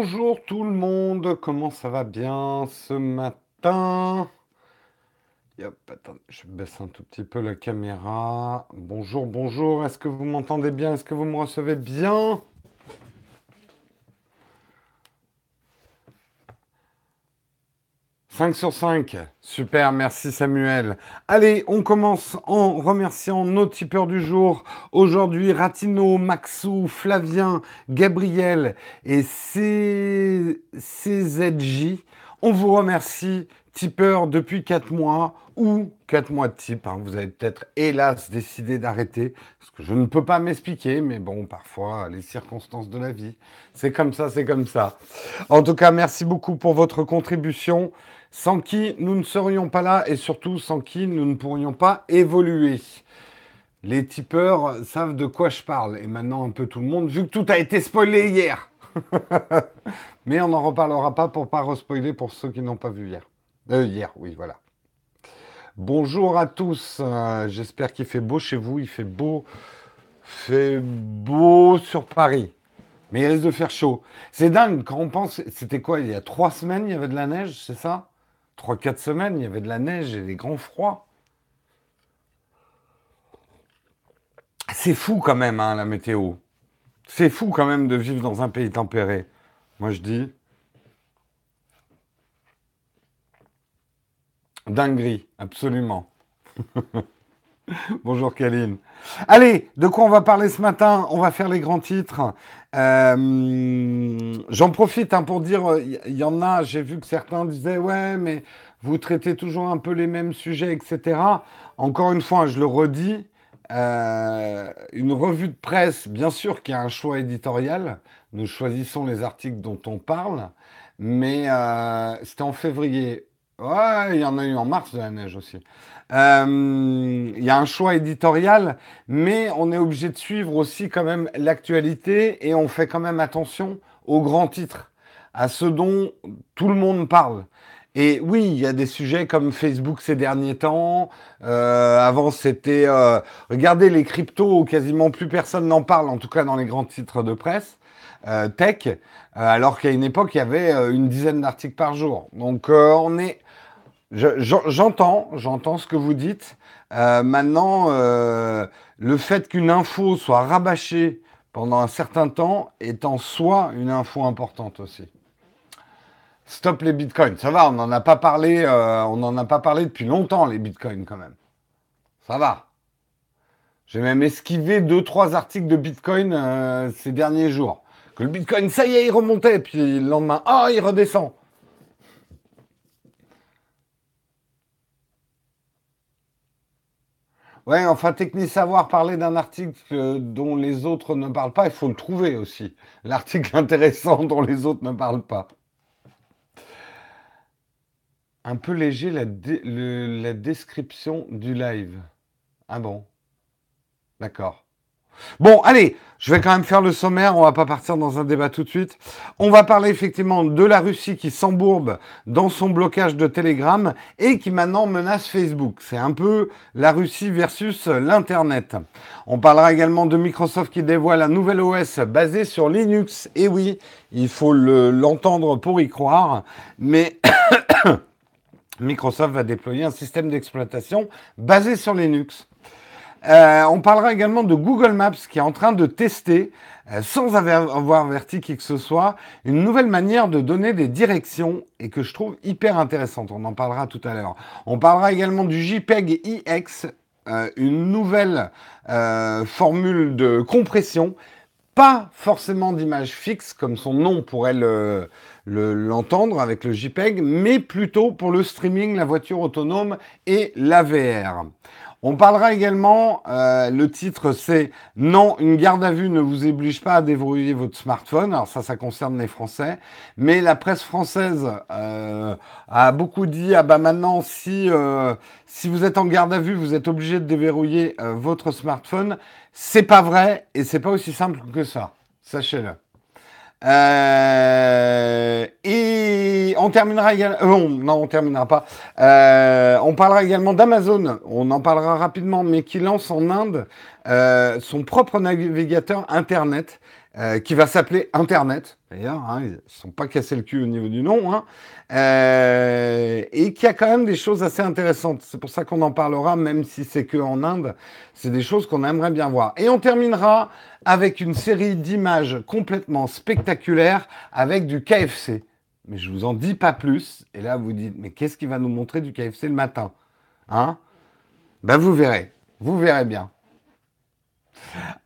Bonjour tout le monde, comment ça va bien ce matin? Je baisse un tout petit peu la caméra. Bonjour, bonjour, est-ce que vous m'entendez bien? Est-ce que vous me recevez bien? 5 sur 5. Super, merci Samuel. Allez, on commence en remerciant nos tipeurs du jour. Aujourd'hui, Ratino, Maxou, Flavien, Gabriel et CZJ. On vous remercie, tipeurs depuis 4 mois ou 4 mois de type. Hein. Vous avez peut-être, hélas, décidé d'arrêter, parce que je ne peux pas m'expliquer, mais bon, parfois, les circonstances de la vie, c'est comme ça, c'est comme ça. En tout cas, merci beaucoup pour votre contribution sans qui nous ne serions pas là et surtout sans qui nous ne pourrions pas évoluer. Les tipeurs savent de quoi je parle et maintenant un peu tout le monde, vu que tout a été spoilé hier. Mais on n'en reparlera pas pour pas respoiler pour ceux qui n'ont pas vu hier. Euh, hier, oui, voilà. Bonjour à tous. Euh, j'espère qu'il fait beau chez vous. Il fait beau, fait beau sur Paris. Mais il risque de faire chaud. C'est dingue quand on pense. C'était quoi Il y a trois semaines, il y avait de la neige, c'est ça? 3-4 semaines, il y avait de la neige et des grands froids. C'est fou quand même, hein, la météo. C'est fou quand même de vivre dans un pays tempéré. Moi, je dis. Dinguerie, absolument. Bonjour Kaline. Allez, de quoi on va parler ce matin? On va faire les grands titres. Euh, j'en profite hein, pour dire, il euh, y, en a, j'ai vu que certains disaient, ouais, mais vous traitez toujours un peu les mêmes sujets, etc. Encore une fois, je le redis, euh, une revue de presse, bien sûr qu'il y a un choix éditorial. Nous choisissons les articles dont on parle, mais c'était en février. Ouais, il y en a eu en mars de la neige aussi. Euh, il y a un choix éditorial, mais on est obligé de suivre aussi quand même l'actualité et on fait quand même attention aux grands titres, à ce dont tout le monde parle. Et oui, il y a des sujets comme Facebook ces derniers temps. Euh, avant, c'était euh, regardez les cryptos, quasiment plus personne n'en parle, en tout cas dans les grands titres de presse tech, alors qu'à une époque, il y avait une dizaine d'articles par jour. Donc, on est J'entends, j'entends ce que vous dites. Euh, maintenant, euh, le fait qu'une info soit rabâchée pendant un certain temps est en soi une info importante aussi. Stop les bitcoins. Ça va, on n'en a pas parlé, euh, on n'en a pas parlé depuis longtemps, les bitcoins quand même. Ça va. J'ai même esquivé deux, trois articles de bitcoin ces derniers jours. Que le bitcoin, ça y est, il remontait, puis le lendemain, oh, il redescend. Ouais, enfin, Techni Savoir parler d'un article dont les autres ne parlent pas, il faut le trouver aussi. L'article intéressant dont les autres ne parlent pas. Un peu léger la, la description du live. Ah bon? D'accord. Bon, allez, je vais quand même faire le sommaire, on va pas partir dans un débat tout de suite. On va parler effectivement de la Russie qui s'embourbe dans son blocage de Telegram et qui maintenant menace Facebook. C'est un peu la Russie versus l'Internet. On parlera également de Microsoft qui dévoile un nouvel OS basé sur Linux. Et oui, il faut l'entendre pour y croire, mais Microsoft va déployer un système d'exploitation basé sur Linux. Euh, on parlera également de Google Maps qui est en train de tester, euh, sans avoir averti qui que ce soit, une nouvelle manière de donner des directions et que je trouve hyper intéressante. On en parlera tout à l'heure. On parlera également du JPEG IX, euh, une nouvelle formule de compression, pas forcément d'image fixe comme son nom pourrait l'entendre avec le JPEG, mais plutôt pour le streaming, la voiture autonome et la VR. On parlera également, euh, le titre c'est Non, une garde à vue ne vous oblige pas à déverrouiller votre smartphone. Alors ça, ça concerne les Français. Mais la presse française euh, a beaucoup dit, ah bah maintenant, si, euh, si vous êtes en garde à vue, vous êtes obligé de déverrouiller votre smartphone. C'est pas vrai et c'est pas aussi simple que ça. Sachez-le. Euh, et on terminera également. Euh, non, on terminera pas. Euh, on parlera également d'Amazon. On en parlera rapidement, mais qui lance en Inde son propre navigateur Internet. Euh, qui va s'appeler Internet, d'ailleurs, hein, ils ne sont pas cassés le cul au niveau du nom, hein, euh, et qui a quand même des choses assez intéressantes. C'est pour ça qu'on en parlera, même si c'est que en Inde, c'est des choses qu'on aimerait bien voir. Et on terminera avec une série d'images complètement spectaculaires avec du KFC. Mais je vous en dis pas plus. Et là, vous dites, mais qu'est-ce qui va nous montrer du KFC le matin Hein? Ben, vous verrez. Vous verrez bien.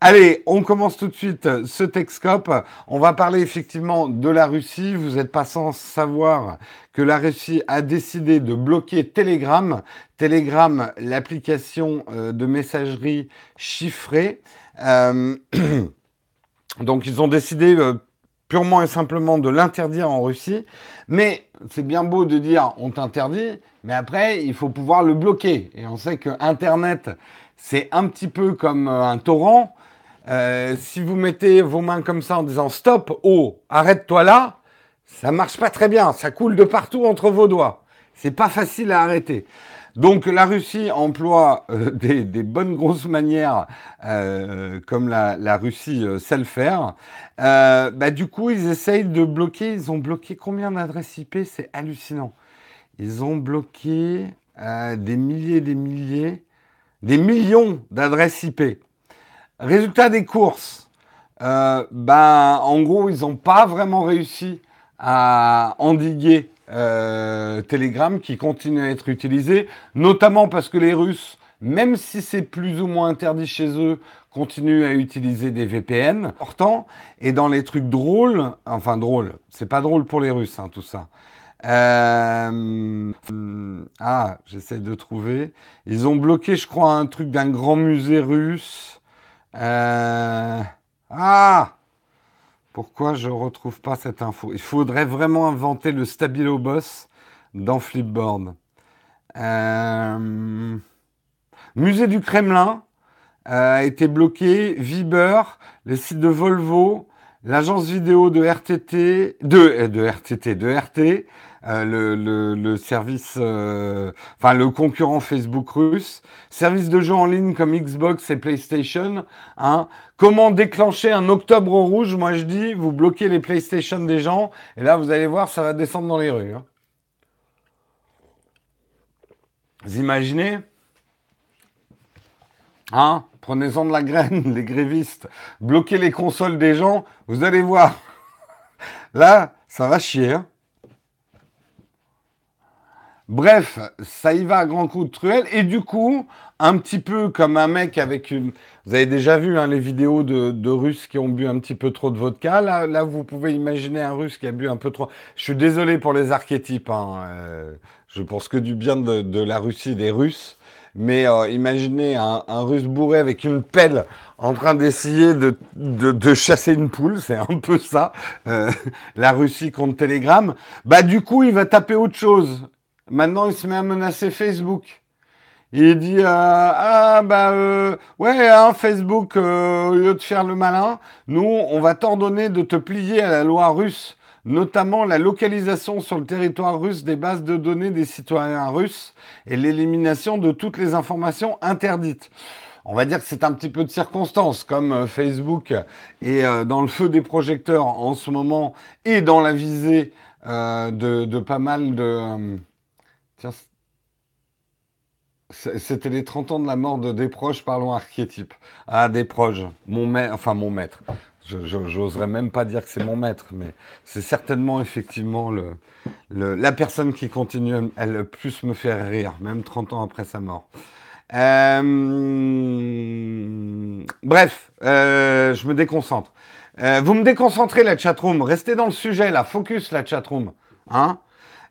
Allez, on commence tout de suite ce Texcope. On va parler effectivement de la Russie. Vous n'êtes pas sans savoir que la Russie a décidé de bloquer Telegram. Telegram, l'application euh, de messagerie chiffrée. Euh, donc ils ont décidé euh, purement et simplement de l'interdire en Russie. Mais c'est bien beau de dire on t'interdit, mais après il faut pouvoir le bloquer. Et on sait que Internet c'est un petit peu comme euh, un torrent. Euh, si vous mettez vos mains comme ça en disant stop, oh, arrête-toi là, ça marche pas très bien, ça coule de partout entre vos doigts. C'est pas facile à arrêter. Donc la Russie emploie euh, des, bonnes grosses manières comme la, Russie sait le faire. bah, du coup, ils essayent de bloquer. Ils ont bloqué combien d'adresses IP C'est hallucinant. Ils ont bloqué des milliers des milliers des millions d'adresses IP. Résultat des courses, euh, ben, en gros, ils n'ont pas vraiment réussi à endiguer euh, Telegram qui continue à être utilisé, notamment parce que les Russes, même si c'est plus ou moins interdit chez eux, continuent à utiliser des VPN. Pourtant, et dans les trucs drôles, enfin drôles, c'est pas drôle pour les Russes, hein, tout ça. Euh, ah, j'essaie de trouver. Ils ont bloqué, je crois, un truc d'un grand musée russe. Euh, ah Pourquoi je ne retrouve pas cette info? Il faudrait vraiment inventer le Stabilo Boss dans Flipboard. Euh, musée du Kremlin a été bloqué. Viber, les sites de Volvo, l'agence vidéo de RTT, de, de RTT, de RT, euh, le, le, service, euh, enfin le concurrent Facebook russe, service de jeux en ligne comme Xbox et PlayStation. Hein. Comment déclencher un octobre rouge? Moi je dis, vous bloquez les PlayStation des gens, et là vous allez voir, ça va descendre dans les rues. Hein. Vous imaginez? Hein? Prenez-en de la graine, les grévistes. Bloquez les consoles des gens, vous allez voir. Là, ça va chier. Hein Bref, ça y va à grands coups de truelle. Et du coup, un petit peu comme un mec avec une... Vous avez déjà vu hein, les vidéos de, Russes qui ont bu un petit peu trop de vodka. Là, là, vous pouvez imaginer un Russe qui a bu un peu trop... Je suis désolé pour les archétypes. Hein, euh, je pense que du bien de, la Russie des Russes. Mais euh, imaginez un, Russe bourré avec une pelle en train d'essayer de, chasser une poule, c'est un peu ça, euh, la Russie contre Telegram. Bah du coup, il va taper autre chose. Maintenant, il se met à menacer Facebook. Il dit euh, ah bah euh, ouais hein, Facebook euh, au lieu de faire le malin, nous on va t'ordonner de te plier à la loi russe, notamment la localisation sur le territoire russe des bases de données des citoyens russes et l'élimination de toutes les informations interdites. On va dire que c'est un petit peu de circonstance, comme Facebook est dans le feu des projecteurs en ce moment et dans la visée de, de, pas mal de c'était les 30 ans de la mort de Desproges, parlons archétype. Ah, Desproges, mon maître, enfin mon maître. Je n'oserais même pas dire que c'est mon maître, mais c'est certainement effectivement la personne qui continue à le plus me faire rire, même 30 ans après sa mort. Euh, bref, euh, je me déconcentre. Euh, vous me déconcentrez la chatroom, restez dans le sujet là, focus la chatroom. Hein?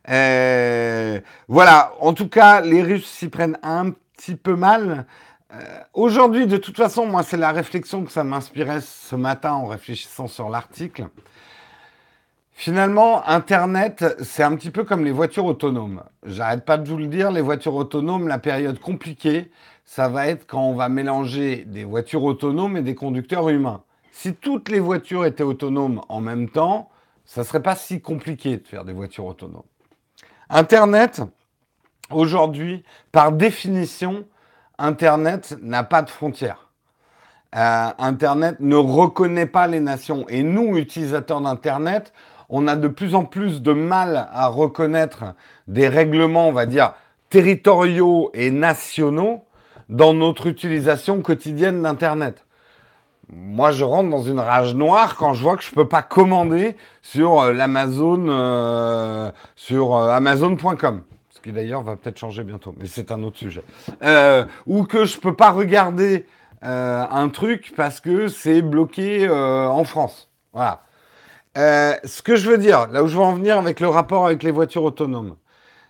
Euh, voilà, en tout cas, les Russes s'y prennent un petit peu mal. Euh, aujourd'hui, de toute façon, moi, c'est la réflexion que ça m'inspirait ce matin en réfléchissant sur l'article. Finalement, Internet, c'est un petit peu comme les voitures autonomes. J'arrête pas de vous le dire, les voitures autonomes, la période compliquée, ça va être quand on va mélanger des voitures autonomes et des conducteurs humains. Si toutes les voitures étaient autonomes en même temps, ça serait pas si compliqué de faire des voitures autonomes. Internet, aujourd'hui, par définition, Internet n'a pas de frontières. euh, Internet ne reconnaît pas les nations. Et nous, utilisateurs d'Internet, on a de plus en plus de mal à reconnaître des règlements, on va dire, territoriaux et nationaux dans notre utilisation quotidienne d'Internet. Moi, je rentre dans une rage noire quand je vois que je peux pas commander sur euh, euh, sur euh, Amazon.com. Ce qui d'ailleurs va peut-être changer bientôt, mais c'est un autre sujet. ou que je peux pas regarder un truc parce que c'est bloqué en France. Voilà. ce que je veux dire, là où je veux en venir avec le rapport avec les voitures autonomes,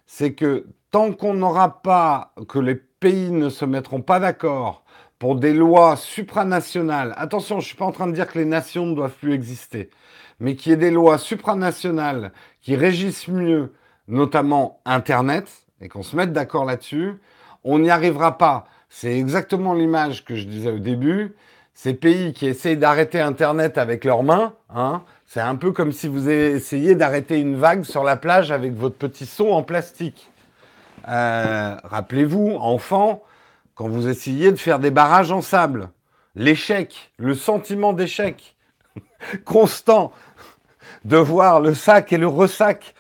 c'est que tant qu'on n'aura pas, que les pays ne se mettront pas d'accord pour des lois supranationales, attention, je ne suis pas en train de dire que les nations ne doivent plus exister, mais qu'il y ait des lois supranationales qui régissent mieux, notamment Internet, et qu'on se mette d'accord là-dessus, on n'y arrivera pas. C'est exactement l'image que je disais au début. Ces pays qui essayent d'arrêter Internet avec leurs mains, hein, c'est un peu comme si vous essayiez d'arrêter une vague sur la plage avec votre petit seau en plastique. Euh, rappelez-vous, enfant, quand vous essayez de faire des barrages en sable, l'échec, le sentiment d'échec constant de voir le sac et le ressac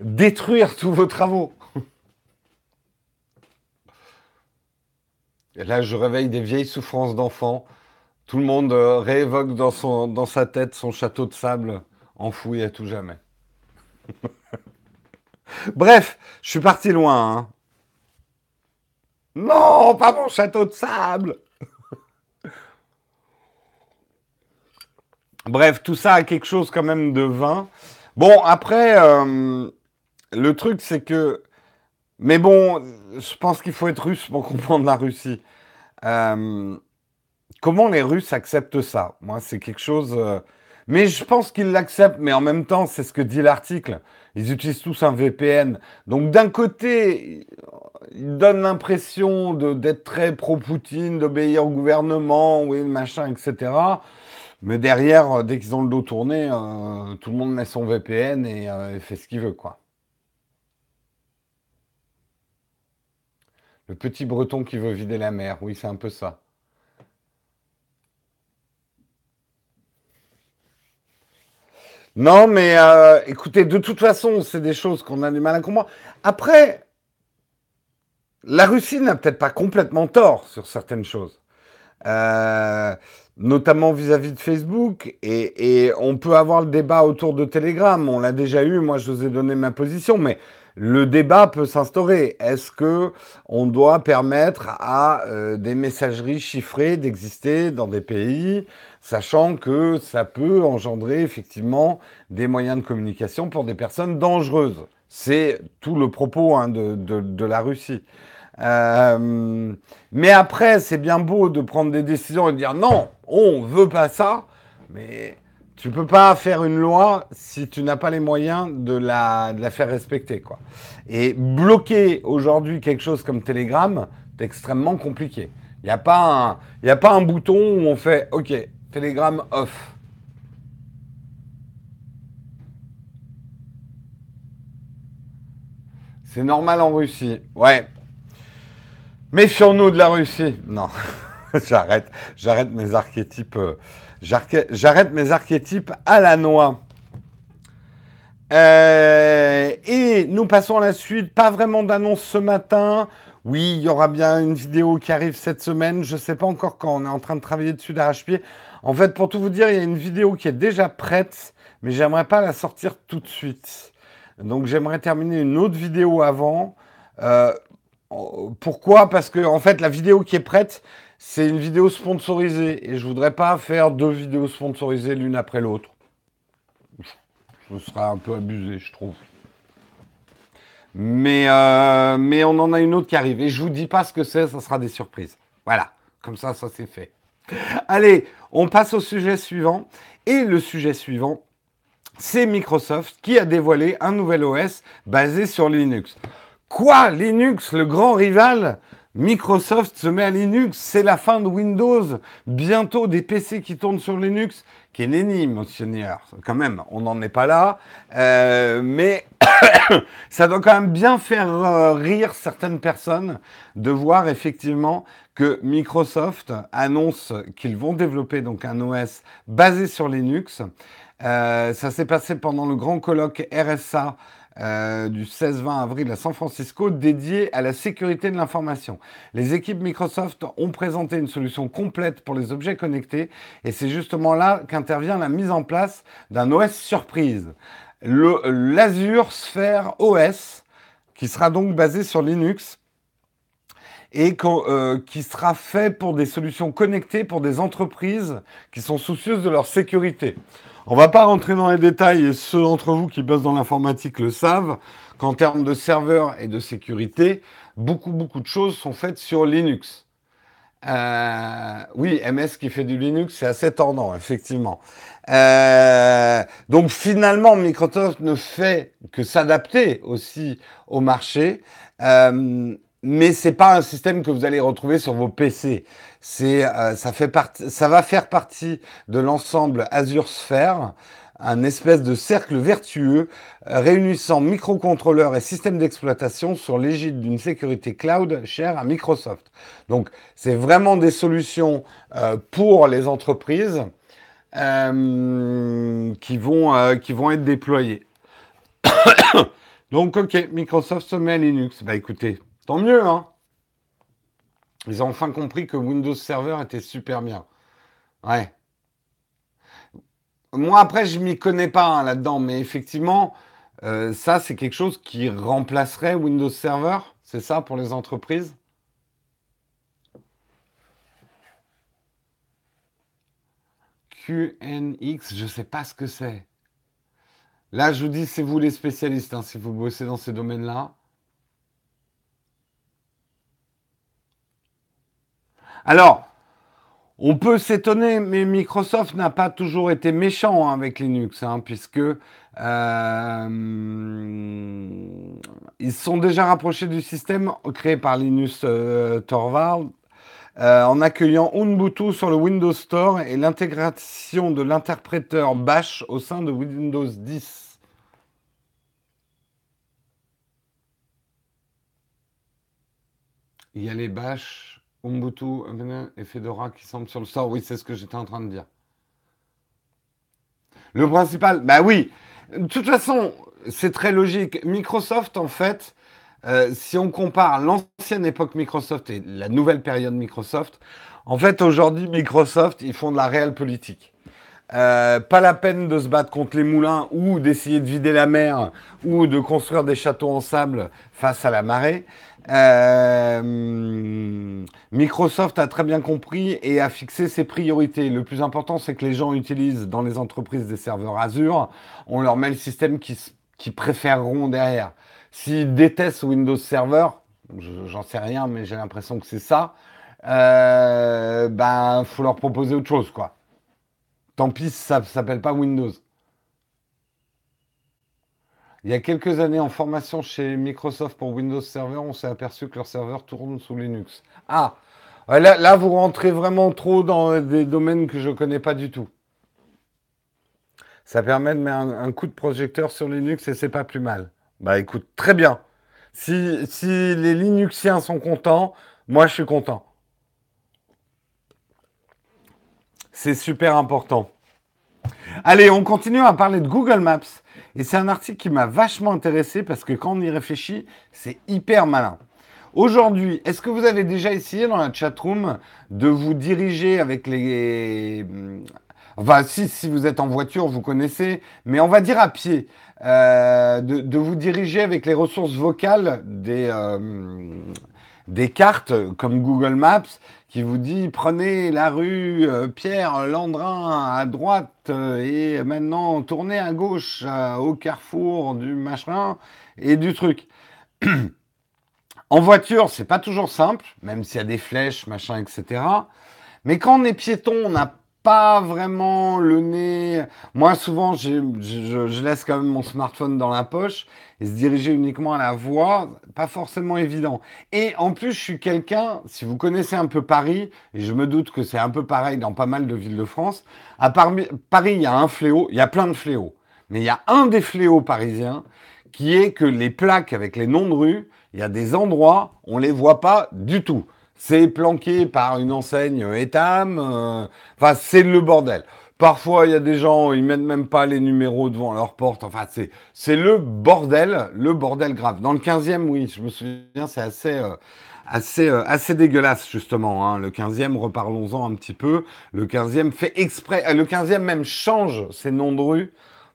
détruire tous vos travaux. Et là, je réveille des vieilles souffrances d'enfant. Tout le monde euh, réévoque dans sa tête son château de sable enfoui à tout jamais. Bref, je suis parti loin. Hein. Non, pas mon château de sable. Bref, tout ça a quelque chose quand même de vain. Bon, après, euh, le truc, c'est que... Mais bon, je pense qu'il faut être russe pour comprendre la Russie. Euh, comment les Russes acceptent ça? Moi, c'est quelque chose... Euh, mais je pense qu'ils l'acceptent, mais en même temps, c'est ce que dit l'article. Ils utilisent tous un VPN. Donc d'un côté, ils donnent l'impression d'être très pro-Poutine, d'obéir au gouvernement, oui, machin, etc. Mais derrière, dès qu'ils ont le dos tourné, euh, tout le monde met son VPN euh, et, fait ce qu'il veut, quoi. Le petit breton qui veut vider la mer, oui, c'est un peu ça. Non, mais euh, écoutez, de toute façon, c'est des choses qu'on a du mal à comprendre. Après, la Russie n'a peut-être pas complètement tort sur certaines choses, euh, notamment vis-à-vis de Facebook. Et, on peut avoir le débat autour de Telegram. On l'a déjà eu. Moi, je vous ai donné ma position, mais le débat peut s'instaurer. Est-ce que on doit permettre à euh, des messageries chiffrées d'exister dans des pays sachant que ça peut engendrer effectivement des moyens de communication pour des personnes dangereuses? C'est tout le propos hein, de, la Russie. Euh, mais après, c'est bien beau de prendre des décisions et de dire non, on veut pas ça, mais tu peux pas faire une loi si tu n'as pas les moyens de la, faire respecter. Quoi. Et bloquer aujourd'hui quelque chose comme Telegram, c'est extrêmement compliqué. Il n'y a pas un bouton où on fait OK, Telegram off. C'est normal en Russie. Ouais. Méfions-nous de la Russie. Non, j'arrête. J'arrête mes archétypes. Euh, j'arrête mes archétypes à la noix. Euh, et nous passons à la suite. Pas vraiment d'annonce ce matin. Oui, il y aura bien une vidéo qui arrive cette semaine. Je ne sais pas encore quand. On est en train de travailler dessus d'arrache-pied. En fait, pour tout vous dire, il y a une vidéo qui est déjà prête, mais j'aimerais pas la sortir tout de suite. Donc j'aimerais terminer une autre vidéo avant. Euh, pourquoi? Parce que en fait, la vidéo qui est prête, c'est une vidéo sponsorisée et je voudrais pas faire deux vidéos sponsorisées l'une après l'autre. Ce sera un peu abusé, je trouve. Mais, euh, mais on en a une autre qui arrive. Et je vous dis pas ce que c'est, ça sera des surprises. Voilà, comme ça, ça c'est fait. Allez, on passe au sujet suivant. Et le sujet suivant, c'est Microsoft qui a dévoilé un nouvel OS basé sur Linux. Quoi Linux, le grand rival? Microsoft se met à Linux, c'est la fin de Windows. Bientôt des PC qui tournent sur Linux. qui est nenni, monseigneur. Quand même, on n'en est pas là. Euh, mais ça doit quand même bien faire euh, rire certaines personnes de voir effectivement que Microsoft annonce qu'ils vont développer donc un OS basé sur Linux. Euh, ça s'est passé pendant le grand colloque RSA euh, du 16-20 avril à San Francisco dédié à la sécurité de l'information. Les équipes Microsoft ont présenté une solution complète pour les objets connectés et c'est justement là qu'intervient la mise en place d'un OS surprise. L'Azure Sphere OS, qui sera donc basé sur Linux et euh, qui sera fait pour des solutions connectées pour des entreprises qui sont soucieuses de leur sécurité. On va pas rentrer dans les détails, et ceux d'entre vous qui bossent dans l'informatique le savent, qu'en termes de serveurs et de sécurité, beaucoup, beaucoup de choses sont faites sur Linux. Euh, oui, MS qui fait du Linux, c'est assez tordant, effectivement. Euh, donc finalement, Microsoft ne fait que s'adapter aussi au marché. Euh, mais c'est pas un système que vous allez retrouver sur vos PC. C'est, euh, ça fait partie, ça va faire partie de l'ensemble Azure Sphere, un espèce de cercle vertueux euh, réunissant microcontrôleurs et systèmes d'exploitation sur l'égide d'une sécurité cloud chère à Microsoft. Donc, c'est vraiment des solutions euh, pour les entreprises qui vont qui vont être déployées. Donc, ok, Microsoft se met à Linux. Bah écoutez, Tant mieux, hein Ils ont enfin compris que Windows Server était super bien. Ouais. Moi, après, je m'y connais pas hein, là-dedans, mais effectivement, euh, ça, c'est quelque chose qui remplacerait Windows Server, c'est ça pour les entreprises? QNX, je ne sais pas ce que c'est. Là, je vous dis, c'est vous les spécialistes, hein, si vous bossez dans ces domaines-là. Alors, on peut s'étonner, mais Microsoft n'a pas toujours été méchant hein, avec Linux, hein, puisque euh, ils sont déjà rapprochés du système créé par Linus euh, Torvald euh, en accueillant Ubuntu sur le Windows Store et l'intégration de l'interpréteur Bash au sein de Windows 10. Il y a les Bash Ubuntu et Fedora qui semblent sur le store. Oui, c'est ce que j'étais en train de dire. Le principal, bah oui. De toute façon, c'est très logique. Microsoft, en fait, euh, si on compare l'ancienne époque Microsoft et la nouvelle période Microsoft, en fait, aujourd'hui, Microsoft, ils font de la réelle politique. Euh, pas la peine de se battre contre les moulins ou d'essayer de vider la mer ou de construire des châteaux en sable face à la marée. Euh, Microsoft a très bien compris et a fixé ses priorités. Le plus important, c'est que les gens utilisent dans les entreprises des serveurs Azure. On leur met le système qui, qui préféreront derrière. S'ils détestent Windows Server, j'en sais rien, mais j'ai l'impression que c'est ça, euh, ben, faut leur proposer autre chose, quoi. Tant pis, ça s'appelle pas Windows. Il y a quelques années, en formation chez Microsoft pour Windows Server, on s'est aperçu que leur serveur tourne sous Linux. Ah, là, vous rentrez vraiment trop dans des domaines que je ne connais pas du tout. Ça permet de mettre un, coup de projecteur sur Linux et c'est pas plus mal. Bah écoute, très bien. Si, si les Linuxiens sont contents, moi je suis content. C'est super important. Allez, on continue à parler de Google Maps. Et c'est un article qui m'a vachement intéressé parce que quand on y réfléchit, c'est hyper malin. Aujourd'hui, est-ce que vous avez déjà essayé dans la chatroom de vous diriger avec les... Enfin, si, vous êtes en voiture, vous connaissez, mais on va dire à pied, euh, de, vous diriger avec les ressources vocales des, euh, des cartes comme Google Maps qui vous dit prenez la rue euh, Pierre Landrin à droite euh, et maintenant tournez à gauche euh, au carrefour du machin et du truc. en voiture, c'est pas toujours simple, même s'il y a des flèches, machin, etc. Mais quand on est piéton, on n'a pas vraiment le nez. Moi, souvent, je, je, laisse quand même mon smartphone dans la poche et se diriger uniquement à la voix, pas forcément évident. Et en plus, je suis quelqu'un, si vous connaissez un peu Paris, et je me doute que c'est un peu pareil dans pas mal de villes de France, à Paris, il y a un fléau, il y a plein de fléaux, mais il y a un des fléaux parisiens qui est que les plaques avec les noms de rue, il y a des endroits, on les voit pas du tout. C'est planqué par une enseigne Etam, euh, enfin c'est le bordel. Parfois, il y a des gens, ils mettent même pas les numéros devant leur porte. Enfin, c'est, c'est le bordel, le bordel grave. Dans le 15e, oui, je me souviens, c'est assez, euh, assez, euh, assez dégueulasse, justement. Hein. Le 15e, reparlons-en un petit peu. Le 15e fait exprès, le 15e même change ses noms de rue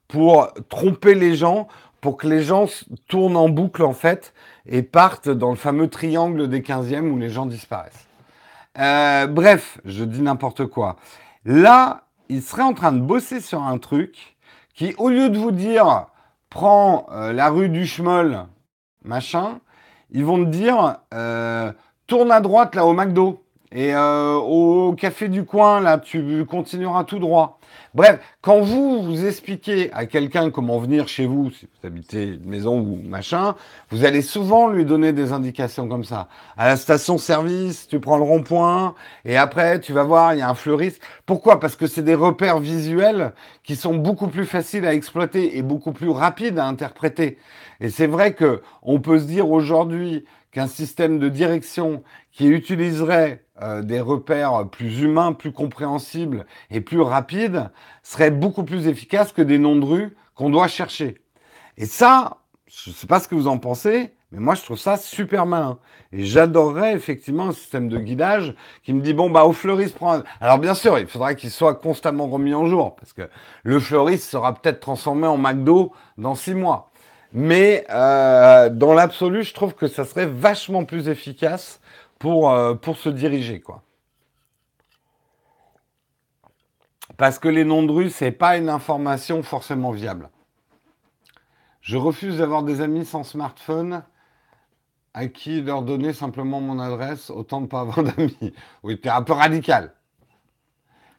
pour tromper les gens, pour que les gens tournent en boucle, en fait, et partent dans le fameux triangle des 15e où les gens disparaissent. bref, je dis n'importe quoi. Là, il serait en train de bosser sur un truc qui, au lieu de vous dire prends euh, la rue du Schmoll, machin, ils vont te dire euh, tourne à droite là au McDo et euh, au café du coin là tu continueras tout droit. Bref, quand vous vous expliquez à quelqu'un comment venir chez vous, si vous habitez une maison ou machin, vous allez souvent lui donner des indications comme ça. À la station-service, tu prends le rond-point et après tu vas voir, il y a un fleuriste. Pourquoi? Parce que c'est des repères visuels qui sont beaucoup plus faciles à exploiter et beaucoup plus rapides à interpréter. Et c'est vrai que on peut se dire aujourd'hui qu'un système de direction qui utiliserait euh, des repères plus humains, plus compréhensibles et plus rapides serait beaucoup plus efficace que des noms de rue qu'on doit chercher. Et ça, je ne sais pas ce que vous en pensez, mais moi je trouve ça super malin. Et j'adorerais effectivement un système de guidage qui me dit bon bah au fleuriste prend. Alors bien sûr, il faudra qu'il soit constamment remis en jour parce que le fleuriste sera peut-être transformé en McDo dans six mois. Mais euh, dans l'absolu, je trouve que ça serait vachement plus efficace pour, euh, pour se diriger, quoi. Parce que les noms de rue, c'est pas une information forcément viable. Je refuse d'avoir des amis sans smartphone à qui leur donner simplement mon adresse, autant ne pas avoir d'amis. Oui, es un peu radical.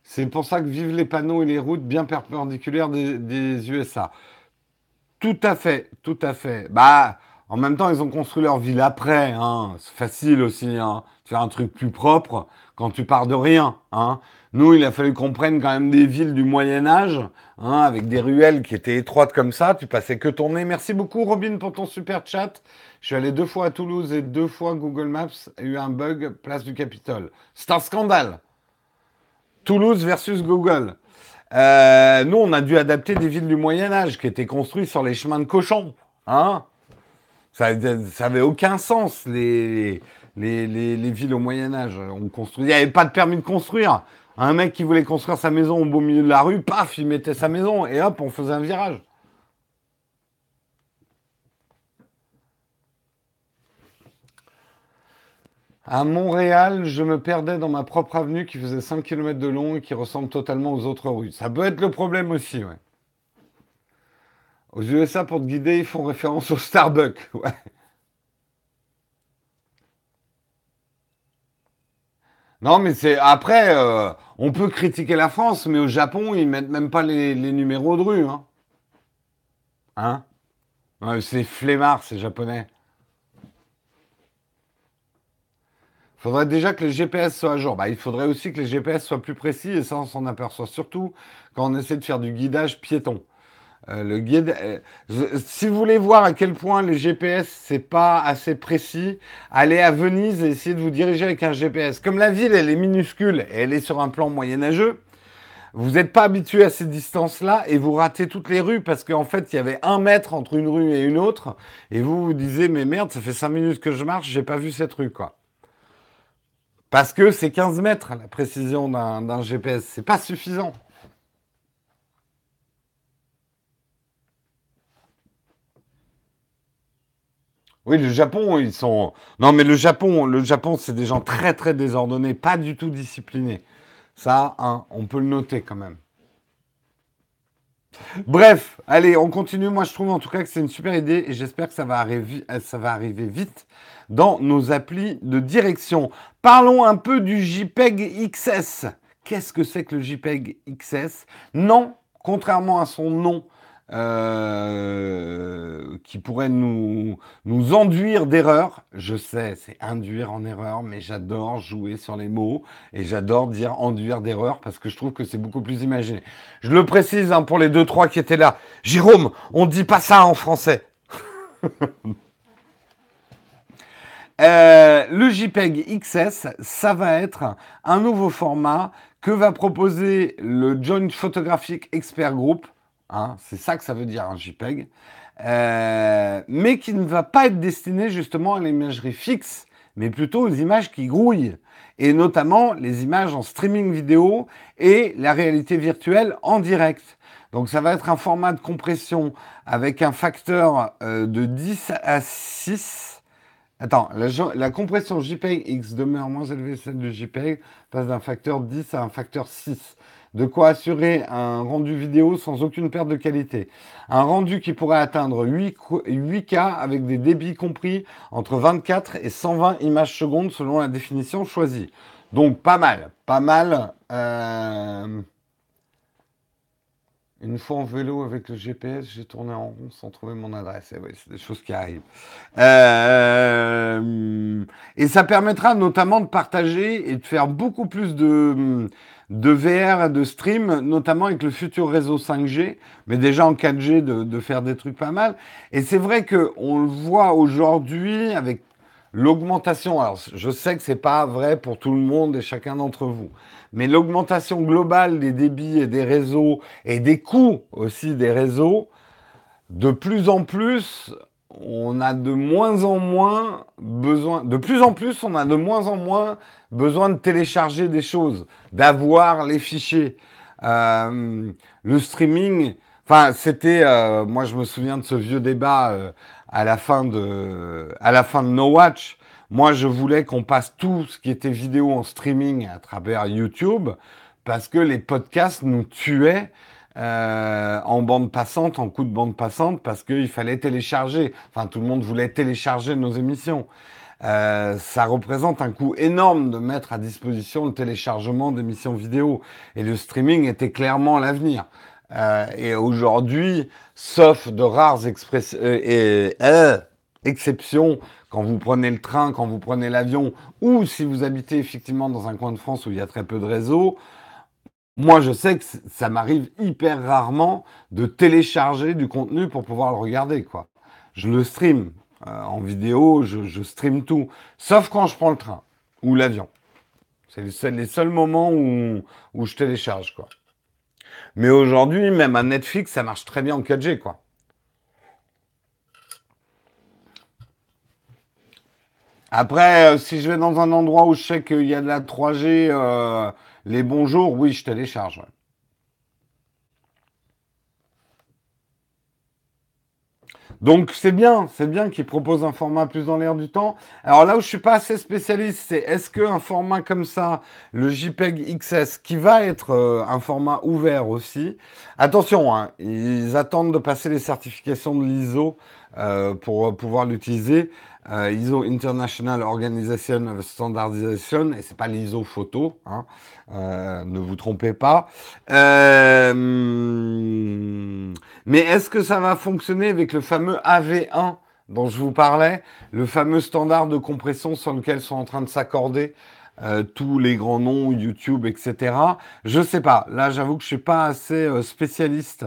C'est pour ça que vivent les panneaux et les routes bien perpendiculaires des USA. Tout à fait, tout à fait. Bah, en même temps, ils ont construit leur ville après. Hein. C'est facile aussi, hein, faire un truc plus propre quand tu pars de rien. Hein. Nous, il a fallu qu'on prenne quand même des villes du Moyen Âge, hein, avec des ruelles qui étaient étroites comme ça. Tu passais que ton nez. Merci beaucoup, Robin, pour ton super chat. Je suis allé deux fois à Toulouse et deux fois Google Maps a eu un bug place du Capitole. C'est un scandale. Toulouse versus Google. Euh, nous, on a dû adapter des villes du Moyen Âge qui étaient construites sur les chemins de cochons. Hein ça n'avait aucun sens, les, les, les, villes au Moyen Âge. On construisait, il n'y avait pas de permis de construire. Un mec qui voulait construire sa maison au beau milieu de la rue, paf, il mettait sa maison et hop, on faisait un virage. À Montréal, je me perdais dans ma propre avenue qui faisait 5 km de long et qui ressemble totalement aux autres rues. Ça peut être le problème aussi, ouais. Aux USA, pour te guider, ils font référence au Starbucks, ouais. Non, mais c'est après, euh, on peut critiquer la France, mais au Japon, ils mettent même pas les, numéros de rue, hein. Hein? C'est flemmard, ces Japonais. Faudrait déjà que les GPS soient à jour. Bah, il faudrait aussi que les GPS soient plus précis et ça, on s'en aperçoit surtout quand on essaie de faire du guidage piéton. Euh, le guide, euh, si vous voulez voir à quel point les GPS c'est pas assez précis, allez à Venise et essayez de vous diriger avec un GPS. Comme la ville elle est minuscule et elle est sur un plan moyenâgeux, vous n'êtes pas habitué à ces distances-là et vous ratez toutes les rues parce qu'en fait il y avait un mètre entre une rue et une autre et vous vous disiez mais merde ça fait cinq minutes que je marche j'ai pas vu cette rue quoi. Parce que c'est 15 mètres la précision d'un GPS. C'est pas suffisant. Oui, le Japon, ils sont. Non, mais le Japon, le Japon, c'est des gens très très désordonnés, pas du tout disciplinés. Ça, hein, on peut le noter quand même. Bref, allez, on continue. Moi, je trouve en tout cas que c'est une super idée et j'espère que ça va, va arriver vite dans nos applis de direction. Parlons un peu du JPEG XS qu'est-ce que c'est que le JPEG XS Non, contrairement à son nom, euh, qui pourrait nous, nous enduire d'erreur. Je sais, c'est induire en erreur, mais j'adore jouer sur les mots et j'adore dire enduire d'erreur parce que je trouve que c'est beaucoup plus imaginé. Je le précise hein, pour les deux, trois qui étaient là. Jérôme, on dit pas ça en français. Euh, le JPEG XS, ça va être un nouveau format que va proposer le Joint Photographic Expert Group. Hein, c'est ça que ça veut dire un JPEG. Euh, mais qui ne va pas être destiné justement à l'imagerie fixe, mais plutôt aux images qui grouillent, et notamment les images en streaming vidéo et la réalité virtuelle en direct. Donc ça va être un format de compression avec un facteur euh, de 10 à 6 Attends, la, compression JPEG X demeure moins élevée que celle de JPEG, passe d'un facteur 10 à un facteur 6. De quoi assurer un rendu vidéo sans aucune perte de qualité. Un rendu qui pourrait atteindre 8, k avec des débits compris entre 24 et 120 images secondes selon la définition choisie. Donc pas mal, pas mal. Euh, une fois en vélo avec le GPS, j'ai tourné en rond sans trouver mon adresse. Oui, c'est des choses qui arrivent. Euh, et ça permettra notamment de partager et de faire beaucoup plus de, de VR et de stream, notamment avec le futur réseau 5G, mais déjà en 4G de, de faire des trucs pas mal. Et c'est vrai qu'on le voit aujourd'hui avec l'augmentation. Alors, je sais que c'est pas vrai pour tout le monde et chacun d'entre vous mais l'augmentation globale des débits et des réseaux et des coûts aussi des réseaux, de plus en plus, on a de moins en moins besoin, de plus en plus, on a de moins en moins besoin de télécharger des choses, d'avoir les fichiers. Euh, le streaming, enfin, c'était, euh, moi je me souviens de ce vieux débat euh, à la fin de, à la fin de No Watch moi, je voulais qu'on passe tout ce qui était vidéo en streaming à travers YouTube parce que les podcasts nous tuaient euh, en bande passante, en coup de bande passante, parce qu'il fallait télécharger. Enfin, tout le monde voulait télécharger nos émissions. Euh, ça représente un coût énorme de mettre à disposition le téléchargement d'émissions vidéo. Et le streaming était clairement l'avenir. Euh, et aujourd'hui, sauf de rares expressions et, exceptions quand vous prenez le train, quand vous prenez l'avion, ou si vous habitez effectivement dans un coin de France où il y a très peu de réseau, moi je sais que ça m'arrive hyper rarement de télécharger du contenu pour pouvoir le regarder. quoi. Je le stream euh, en vidéo, je, stream tout, sauf quand je prends le train ou l'avion. C'est les, seuls moments où, où je télécharge. quoi. Mais aujourd'hui, même à Netflix, ça marche très bien en 4G. quoi. Après, euh, si je vais dans un endroit où je sais qu'il y a de la 3G, euh, les bons jours, oui, je télécharge. Donc c'est bien, c'est bien qu'ils proposent un format plus dans l'air du temps. Alors là où je suis pas assez spécialiste, c'est est-ce qu'un format comme ça, le JPEG XS, qui va être euh, un format ouvert aussi, attention, hein, ils attendent de passer les certifications de l'ISO pour pouvoir l'utiliser. Euh, ISO International Organization of Standardization, et c'est pas l'ISO photo, hein, euh, ne vous trompez pas. Euh, mais est-ce que ça va fonctionner avec le fameux AV1 dont je vous parlais, le fameux standard de compression sur lequel sont en train de s'accorder tous les grands noms, YouTube, etc. Je sais pas. Là, j'avoue que je suis pas assez spécialiste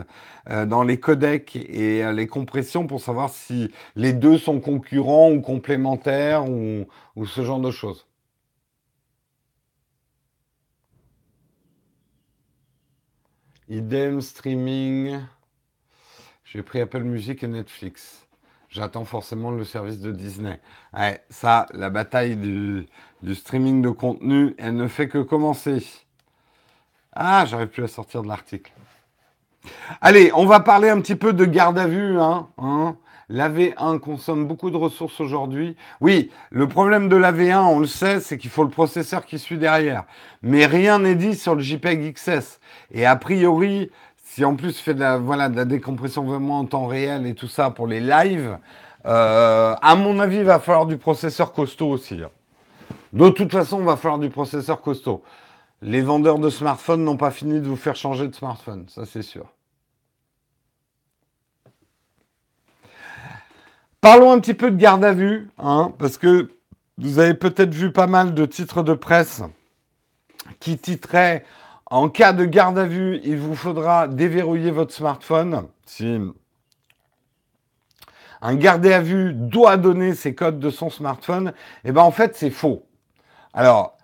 dans les codecs et les compressions pour savoir si les deux sont concurrents ou complémentaires ou, ce genre de choses. Idem streaming. J'ai pris Apple Music et Netflix. J'attends forcément le service de Disney. Ça, la bataille du, du streaming de contenu, elle ne fait que commencer. Ah, j'aurais pu la sortir de l'article. Allez, on va parler un petit peu de garde à vue. Hein, hein. La V1 consomme beaucoup de ressources aujourd'hui. Oui, le problème de la V1, on le sait, c'est qu'il faut le processeur qui suit derrière. Mais rien n'est dit sur le JPEG XS. Et a priori, si en plus fait de la, voilà, de la décompression vraiment en temps réel et tout ça pour les lives, euh, à mon avis, il va falloir du processeur costaud aussi. Hein. De toute façon, il va falloir du processeur costaud. les vendeurs de smartphones n'ont pas fini de vous faire changer de smartphone, ça c'est sûr. Parlons un petit peu de garde à vue, hein, parce que vous avez peut-être vu pas mal de titres de presse qui titraient En cas de garde à vue, il vous faudra déverrouiller votre smartphone. Si un gardé à vue doit donner ses codes de son smartphone, eh bien en fait c'est faux. Alors,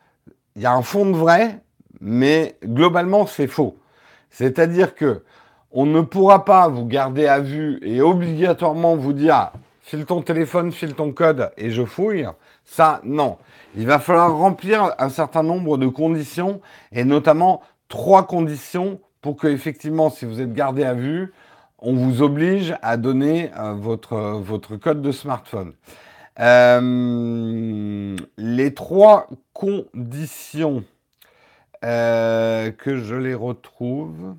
il y a un fond de vrai, mais globalement c'est faux. C'est-à-dire que on ne pourra pas vous garder à vue et obligatoirement vous dire file ton téléphone, file ton code et je fouille. Ça, non. Il va falloir remplir un certain nombre de conditions et notamment trois conditions pour que, effectivement, si vous êtes gardé à vue, on vous oblige à donner euh, votre, code de smartphone. Euh, les trois conditions euh, que je les retrouve.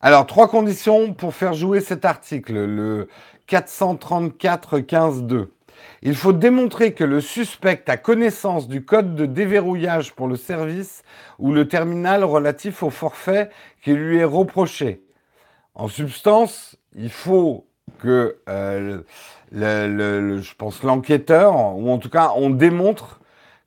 Alors, trois conditions pour faire jouer cet article, le 434.15.2. Il faut démontrer que le suspect a connaissance du code de déverrouillage pour le service ou le terminal relatif au forfait qui lui est reproché. En substance, il faut que, euh, je pense, l'enquêteur, ou en tout cas, on démontre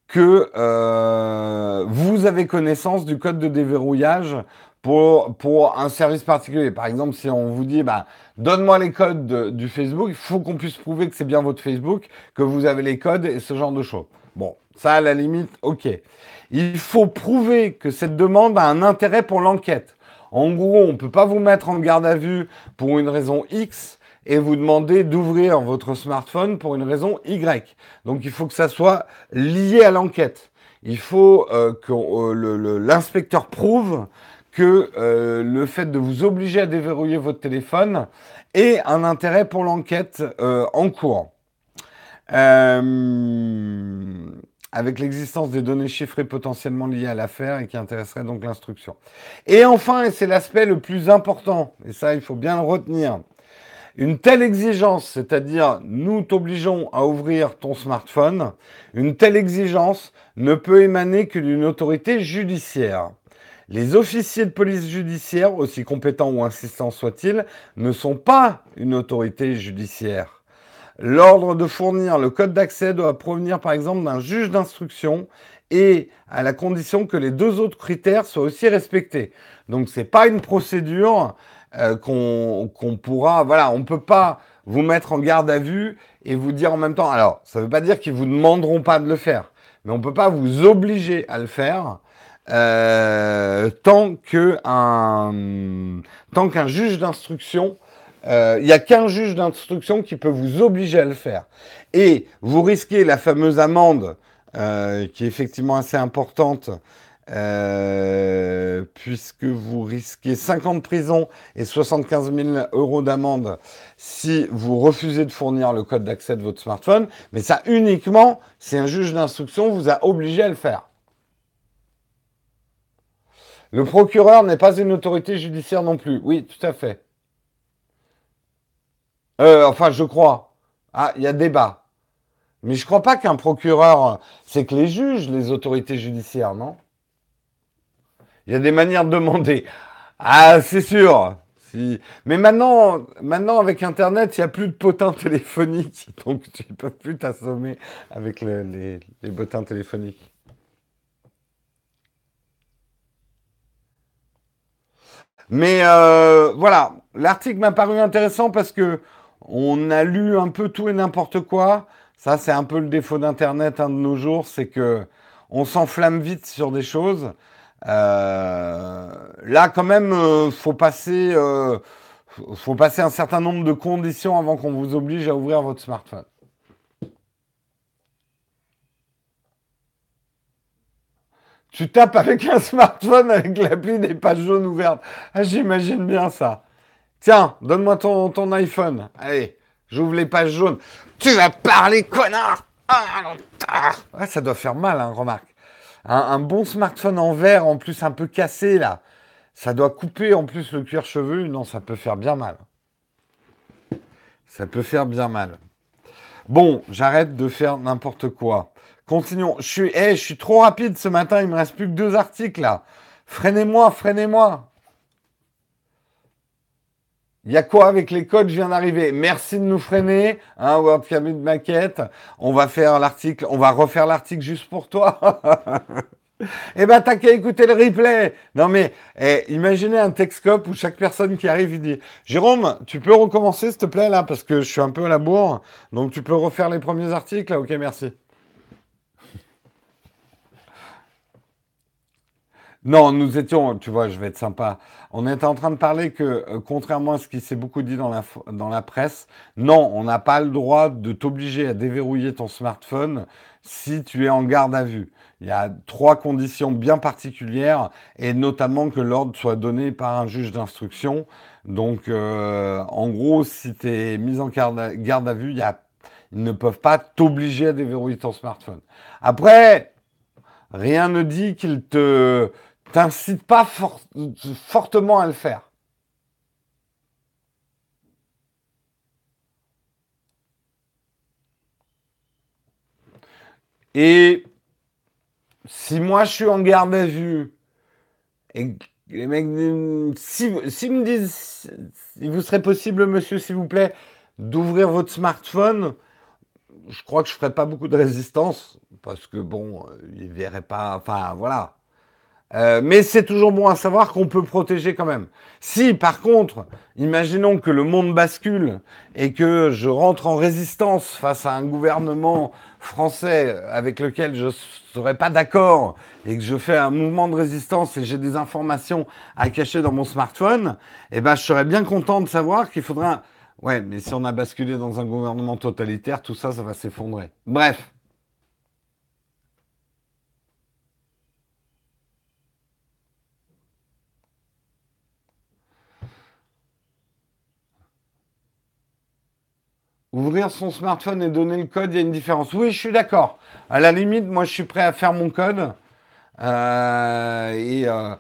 que euh, vous avez connaissance du code de déverrouillage pour, pour un service particulier. Par exemple, si on vous dit, bah, donne-moi les codes du Facebook, il faut qu'on puisse prouver que c'est bien votre Facebook, que vous avez les codes et ce genre de choses. Bon, ça, à la limite, ok. Il faut prouver que cette demande a un intérêt pour l'enquête. En gros, on ne peut pas vous mettre en garde à vue pour une raison X et vous demander d'ouvrir votre smartphone pour une raison Y. Donc, il faut que ça soit lié à l'enquête. Il faut euh, que euh, l'inspecteur prouve que euh, le fait de vous obliger à déverrouiller votre téléphone ait un intérêt pour l'enquête euh, en cours. Euh, avec l'existence des données chiffrées potentiellement liées à l'affaire et qui intéresseraient donc l'instruction. Et enfin, et c'est l'aspect le plus important, et ça il faut bien le retenir, une telle exigence, c'est-à-dire nous t'obligeons à ouvrir ton smartphone, une telle exigence ne peut émaner que d'une autorité judiciaire. Les officiers de police judiciaire, aussi compétents ou insistants soient-ils, ne sont pas une autorité judiciaire. L'ordre de fournir le code d'accès doit provenir par exemple d'un juge d'instruction et à la condition que les deux autres critères soient aussi respectés. Donc ce n'est pas une procédure euh, qu'on pourra... Voilà, on ne peut pas vous mettre en garde à vue et vous dire en même temps... Alors, ça ne veut pas dire qu'ils ne vous demanderont pas de le faire, mais on ne peut pas vous obliger à le faire euh, tant qu'un juge d'instruction, euh, il n'y a qu'un juge d'instruction qui peut vous obliger à le faire. Et vous risquez la fameuse amende, euh, qui est effectivement assez importante, puisque vous risquez 50 de prison et 75 000 euros d'amende si vous refusez de fournir le code d'accès de votre smartphone. Mais ça uniquement si un juge d'instruction vous a obligé à le faire. Le procureur n'est pas une autorité judiciaire non plus. Oui, tout à fait. Euh, enfin, je crois. Ah, il y a débat. Mais je crois pas qu'un procureur, c'est que les juges, les autorités judiciaires, non? Il y a des manières de demander. Ah, c'est sûr. Mais maintenant, maintenant, avec Internet, il n'y a plus de potins téléphoniques. Donc, tu ne peux plus t'assommer avec les, les bottins téléphoniques. Mais euh, voilà, l'article m'a paru intéressant parce que on a lu un peu tout et n'importe quoi. Ça, c'est un peu le défaut d'Internet un de nos jours, c'est que on s'enflamme vite sur des choses. Euh, là, quand même, euh, faut passer, faut passer un certain nombre de conditions avant qu'on vous oblige à ouvrir votre smartphone. Tu tapes avec un smartphone avec l'appli des pages jaunes ouvertes. Ah, j'imagine bien ça. Tiens, donne-moi ton, ton iPhone. Allez, j'ouvre les pages jaunes. Tu vas parler, connard ah, Ça doit faire mal, hein, remarque. Un, bon smartphone en verre, en plus un peu cassé, là. Ça doit couper en plus le cuir chevelu. Non, ça peut faire bien mal. Ça peut faire bien mal. Bon, j'arrête de faire n'importe quoi. Continuons. Je suis, eh, je suis trop rapide ce matin, il me reste plus que deux articles là. Freinez-moi, freinez-moi. Il y a quoi avec les codes? Je viens d'arriver. Merci de nous freiner, hein, World de Maquette. On va faire l'article, on va refaire l'article juste pour toi. Eh ben, t'as qu'à écouter le replay. Non, mais eh, imaginez un Texcope où chaque personne qui arrive, il dit Jérôme, tu peux recommencer, s'il te plaît, là, parce que je suis un peu à la bourre. Donc, tu peux refaire les premiers articles. Ok, merci. Non, nous étions, tu vois, je vais être sympa. On était en train de parler que, euh, contrairement à ce qui s'est beaucoup dit dans la, dans la presse, non, on n'a pas le droit de t'obliger à déverrouiller ton smartphone si tu es en garde à vue. Il y a trois conditions bien particulières, et notamment que l'ordre soit donné par un juge d'instruction. Donc, euh, en gros, si tu es mis en garde à, vue, ils ne peuvent pas t'obliger à déverrouiller ton smartphone. Après, rien ne dit qu'ils te t'incitent pas fortement à le faire. Et si moi je suis en garde à vue et les mecs, si, me disent, il vous serait possible, monsieur, s'il vous plaît, d'ouvrir votre smartphone, je crois que je ferai pas beaucoup de résistance parce que bon, ils verraient pas. Enfin, voilà. Euh, mais c'est toujours bon à savoir qu'on peut protéger quand même. Si par contre, imaginons que le monde bascule et que je rentre en résistance face à un gouvernement français avec lequel je ne serais pas d'accord et que je fais un mouvement de résistance et j'ai des informations à cacher dans mon smartphone, eh ben je serais bien content de savoir qu'il faudra... Ouais, mais si on a basculé dans un gouvernement totalitaire, tout ça, ça va s'effondrer. Bref. Ouvrir son smartphone et donner le code, il y a une différence. Oui, je suis d'accord. À la limite, moi, je suis prêt à faire mon code. Euh, et euh,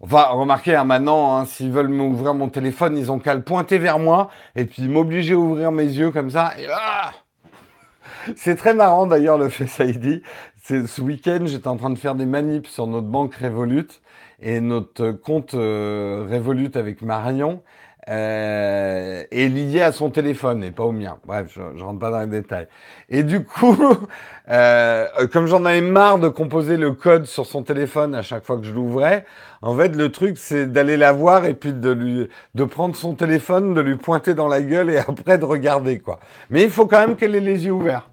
va remarquer hein, maintenant, hein, s'ils veulent m'ouvrir mon téléphone, ils ont qu'à le pointer vers moi et puis m'obliger à ouvrir mes yeux comme ça. Ah c'est très marrant d'ailleurs le Face ID. Ce week-end, j'étais en train de faire des manips sur notre banque Revolut et notre compte euh, Revolut avec Marion euh, est lié à son téléphone et pas au mien. Bref, je, je rentre pas dans les détails. Et du coup, euh, comme j'en avais marre de composer le code sur son téléphone à chaque fois que je l'ouvrais, en fait, le truc, c'est d'aller la voir et puis de lui, de prendre son téléphone, de lui pointer dans la gueule et après de regarder, quoi. Mais il faut quand même qu'elle ait les yeux ouverts.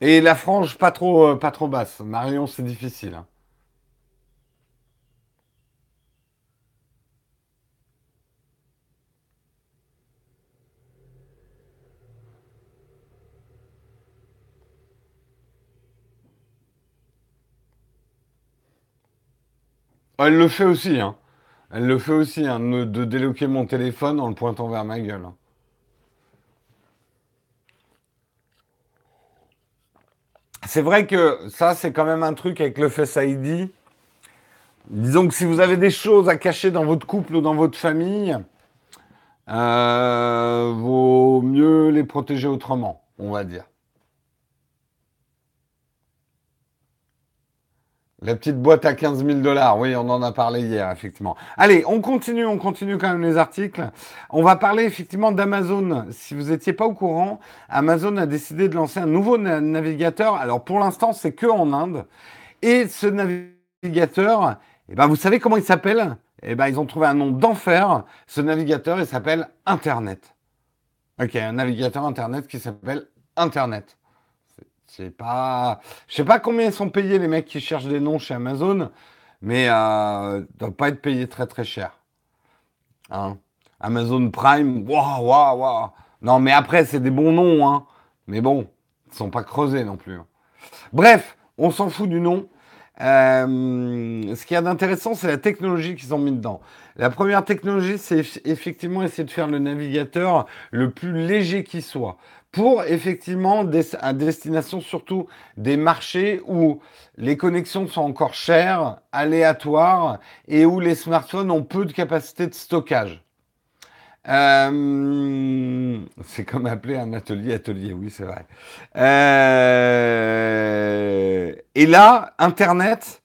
Et la frange pas trop, euh, pas trop basse. Marion, c'est difficile. Hein. Elle le fait aussi, hein. Elle le fait aussi, hein, de déloquer mon téléphone en le pointant vers ma gueule. C'est vrai que ça, c'est quand même un truc avec le Face ID. Disons que si vous avez des choses à cacher dans votre couple ou dans votre famille, euh, vaut mieux les protéger autrement, on va dire. La petite boîte à 15 000 dollars, oui, on en a parlé hier, effectivement. Allez, on continue, on continue quand même les articles. On va parler effectivement d'Amazon. Si vous n'étiez pas au courant, Amazon a décidé de lancer un nouveau navigateur. Alors pour l'instant, c'est que en Inde. Et ce navigateur, eh ben, vous savez comment il s'appelle? Eh ben, ils ont trouvé un nom d'enfer. Ce navigateur, il s'appelle Internet. Ok, un navigateur Internet qui s'appelle Internet. C'est pas, je sais pas combien ils sont payés les mecs qui cherchent des noms chez Amazon, mais euh, ne doivent pas être payés très très cher. Hein. Amazon Prime, waouh waouh waouh. Non, mais après c'est des bons noms, hein. Mais bon, ils sont pas creusés non plus. Bref, on s'en fout du nom. Euh, ce qui est d'intéressant, c'est la technologie qu'ils ont mis dedans. La première technologie, c'est effectivement essayer de faire le navigateur le plus léger qui soit pour effectivement à destination surtout des marchés où les connexions sont encore chères, aléatoires et où les smartphones ont peu de capacité de stockage. Euh, c'est comme appeler un atelier atelier, oui, c'est vrai. Euh, et là, Internet,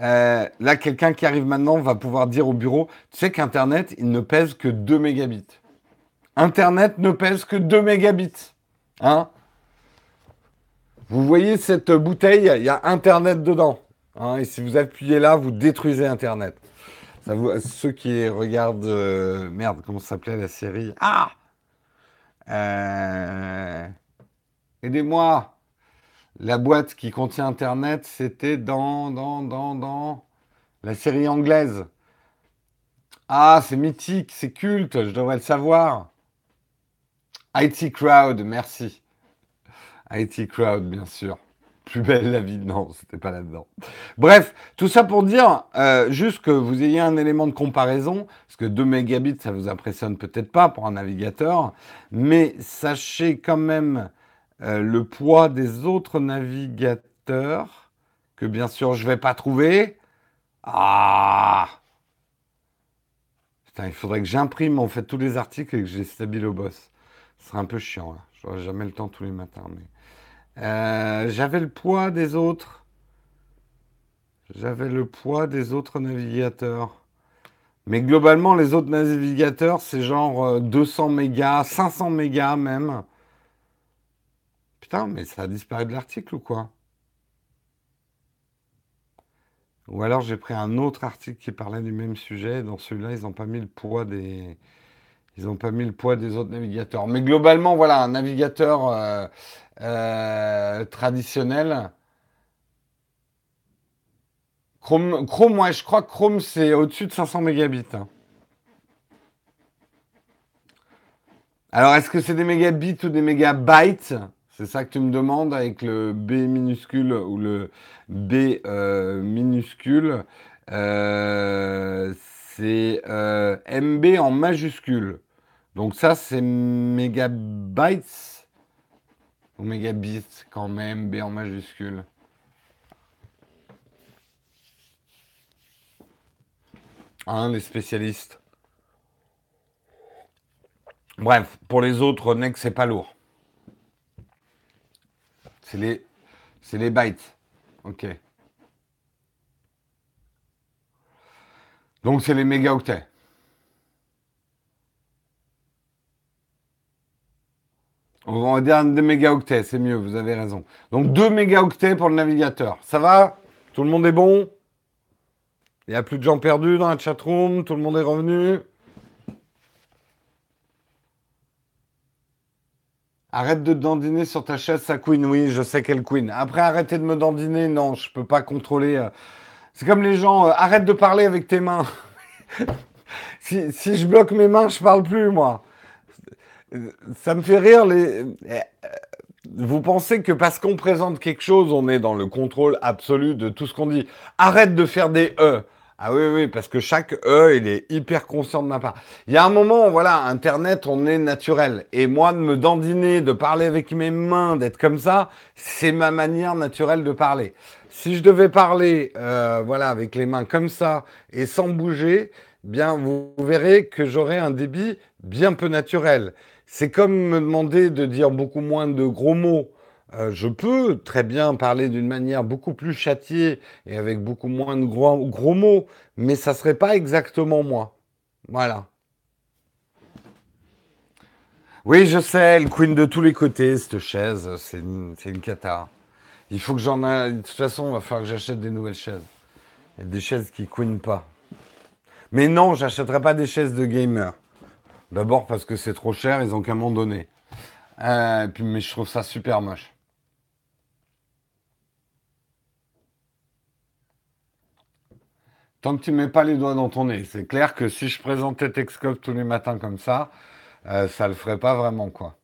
euh, là, quelqu'un qui arrive maintenant va pouvoir dire au bureau, tu sais qu'Internet, il ne pèse que 2 mégabits. Internet ne pèse que 2 mégabits. Hein vous voyez cette bouteille, il y a Internet dedans. Hein, et si vous appuyez là, vous détruisez Internet. Ça vous, ceux qui regardent... Euh, merde, comment s'appelait la série? Ah euh, Aidez-moi La boîte qui contient Internet, c'était dans, dans, dans, dans la série anglaise. Ah, c'est mythique, c'est culte, je devrais le savoir. IT Crowd, merci. IT Crowd, bien sûr. Plus belle la vie, non, c'était pas là-dedans. Bref, tout ça pour dire euh, juste que vous ayez un élément de comparaison, parce que 2 mégabits, ça vous impressionne peut-être pas pour un navigateur, mais sachez quand même euh, le poids des autres navigateurs, que bien sûr je vais pas trouver. Ah Putain, il faudrait que j'imprime en fait tous les articles et que je les stabile au boss. Ce serait un peu chiant, là. J'aurais jamais le temps tous les matins, mais... Euh, j'avais le poids des autres. J'avais le poids des autres navigateurs. Mais globalement, les autres navigateurs, c'est genre 200 euh, mégas, 500 mégas même. Putain, mais ça a disparu de l'article ou quoi? Ou alors j'ai pris un autre article qui parlait du même sujet. Dans celui-là, ils n'ont pas mis le poids des. Ils n'ont pas mis le poids des autres navigateurs. Mais globalement, voilà, un navigateur euh, euh, traditionnel. Chrome, Chrome, ouais, je crois que Chrome, c'est au-dessus de 500 mégabits. Hein. Alors, est-ce que c'est des mégabits ou des mégabytes? C'est ça que tu me demandes avec le B minuscule ou le B euh, minuscule. C'est MB en majuscule. Donc ça, c'est mégabytes ou mégabits quand même, B en majuscule. Hein, les spécialistes. Bref, pour les autres, NEC, c'est pas lourd. C'est les, c'est les bytes. Ok. Donc c'est les mégaoctets. On va dire des mégaoctets, c'est mieux, vous avez raison. Donc 2 mégaoctets pour le navigateur. Ça va? Tout le monde est bon? Il n'y a plus de gens perdus dans la chatroom? Tout le monde est revenu? Arrête de dandiner sur ta chaise, sa queen. Oui, je sais quelle queen. Après, arrêtez de me dandiner. Non, je ne peux pas contrôler. Euh. C'est comme les gens. Euh, arrête de parler avec tes mains. si, si, je bloque mes mains, je parle plus, moi ça me fait rire. Les... Euh, vous pensez que parce qu'on présente quelque chose, on est dans le contrôle absolu de tout ce qu'on dit. Arrête de faire des E. Ah oui, oui, parce que chaque E, il est hyper conscient de ma part. Il y a un moment, voilà, Internet, on est naturel. Et moi, de me dandiner, de parler avec mes mains, d'être comme ça, c'est ma manière naturelle de parler. Si je devais parler, euh, voilà, avec les mains comme ça et sans bouger, bien, vous verrez que j'aurais un débit bien peu naturel. C'est comme me demander de dire beaucoup moins de gros mots. Euh, je peux très bien parler d'une manière beaucoup plus châtiée et avec beaucoup moins de gros, mots, mais ça ne serait pas exactement moi. Voilà. Oui, je sais, elle queen de tous les côtés, cette chaise, c'est une, une cata. Il faut que j'en ai. De toute façon, il va falloir que j'achète des nouvelles chaises. Des chaises qui queen pas. Mais non, j'achèterai pas des chaises de gamer. D'abord parce que c'est trop cher, ils ont qu'à m'en donner. Euh, puis, mais je trouve ça super moche. Tant que tu ne mets pas les doigts dans ton nez, c'est clair que si je présentais Texcop tous les matins comme ça, euh, ça le ferait pas vraiment quoi.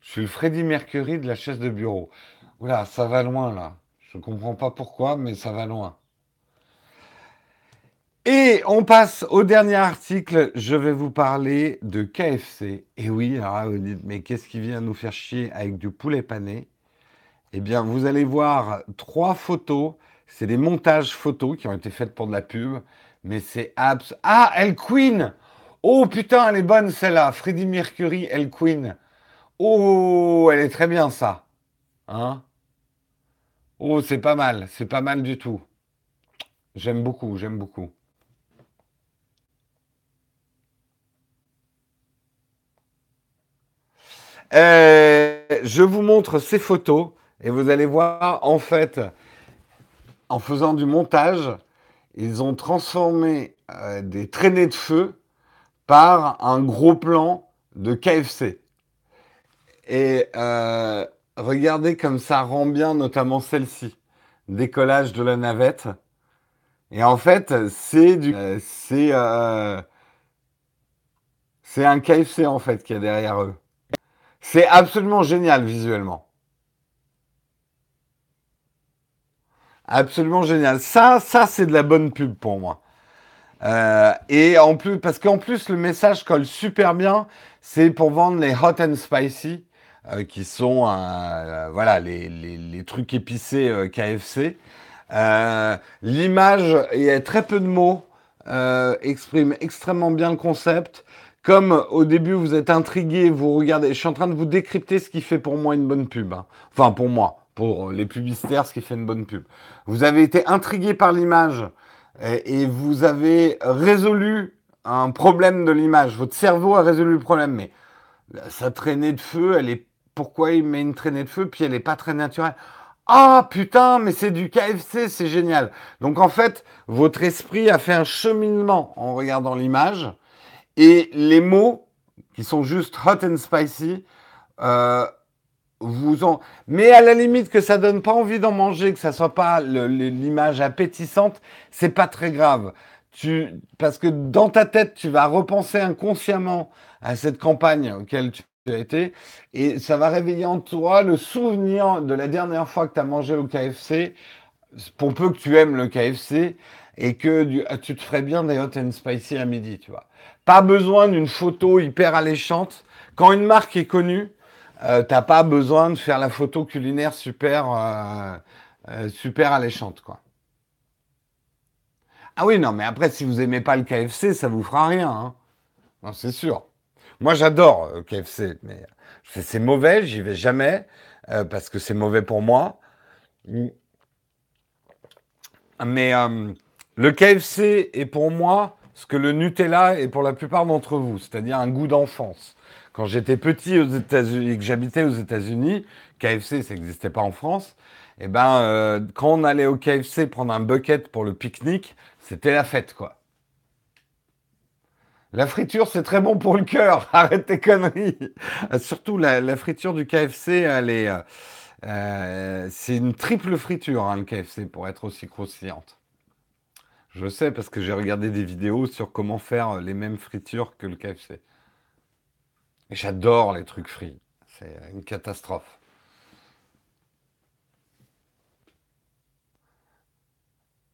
Je suis le Freddy Mercury de la chaise de bureau. Oula, ça va loin là. Je ne comprends pas pourquoi, mais ça va loin. Et on passe au dernier article. Je vais vous parler de KFC. Et oui, alors vous dites, mais qu'est-ce qui vient nous faire chier avec du poulet pané? Eh bien, vous allez voir trois photos. C'est des montages photos qui ont été faites pour de la pub. Mais c'est abs... Ah, El Queen Oh putain, elle est bonne celle-là. Freddie Mercury, El Queen. Oh, elle est très bien ça. Hein? Oh, c'est pas mal, c'est pas mal du tout. J'aime beaucoup, j'aime beaucoup. Je vous montre ces photos et vous allez voir, en fait, en faisant du montage, ils ont transformé euh, des traînées de feu par un gros plan de KFC. Et euh, regardez comme ça rend bien, notamment celle-ci, décollage de la navette. Et en fait, c'est du, c'est, c'est un KFC en fait qui est derrière eux. C'est absolument génial visuellement. Absolument génial. Ça, c'est de la bonne pub pour moi. Euh, et parce qu'en plus le message colle super bien, c'est pour vendre les hot and spicy, euh, qui sont euh, voilà les, trucs épicés KFC. L'image et très peu de mots exprime extrêmement bien le concept. Comme au début vous êtes intrigué, vous regardez, je suis en train de vous décrypter ce qui fait pour moi une bonne pub. Hein. Enfin pour moi, pour les publicitaires, ce qui fait une bonne pub. Vous avez été intrigué par l'image et, vous avez résolu un problème de l'image. Votre cerveau a résolu le problème, mais sa traînée de feu, elle est pourquoi il met une traînée de feu puis elle n'est pas très naturelle? Ah putain, mais c'est du KFC, c'est génial. Donc en fait, votre esprit a fait un cheminement en regardant l'image et les mots, qui sont juste hot and spicy, euh, vous en... Mais à la limite que ça donne pas envie d'en manger, que ça soit pas l'image appétissante, c'est pas très grave. Tu... Parce que dans ta tête, tu vas repenser inconsciemment à cette campagne auquel tu as été, et ça va réveiller en toi le souvenir de la dernière fois que tu as mangé au KFC, pour peu que tu aimes le KFC, et que tu te ferais bien des hot and spicy à midi, tu vois. Pas besoin d'une photo hyper alléchante. Quand une marque est connue, euh, t'as pas besoin de faire la photo culinaire super, euh, euh, super alléchante, quoi. Ah oui, non, mais après, si vous aimez pas le KFC, ça vous fera rien. Hein. C'est sûr. Moi, j'adore le KFC, mais c'est mauvais, j'y vais jamais parce que c'est mauvais pour moi. Mais le KFC est pour moi ce que le Nutella est pour la plupart d'entre vous, c'est-à-dire un goût d'enfance. Quand j'étais petit aux États-Unis que j'habitais aux États-Unis, KFC, ça n'existait pas en France. Et eh ben, euh, quand on allait au KFC prendre un bucket pour le pique-nique, c'était la fête, quoi. La friture, c'est très bon pour le cœur. Arrête tes conneries. Surtout la, friture du KFC, euh, euh, c'est une triple friture, hein, le KFC, pour être aussi croustillante. Je sais parce que j'ai regardé des vidéos sur comment faire les mêmes fritures que le KFC. J'adore les trucs frits. C'est une catastrophe.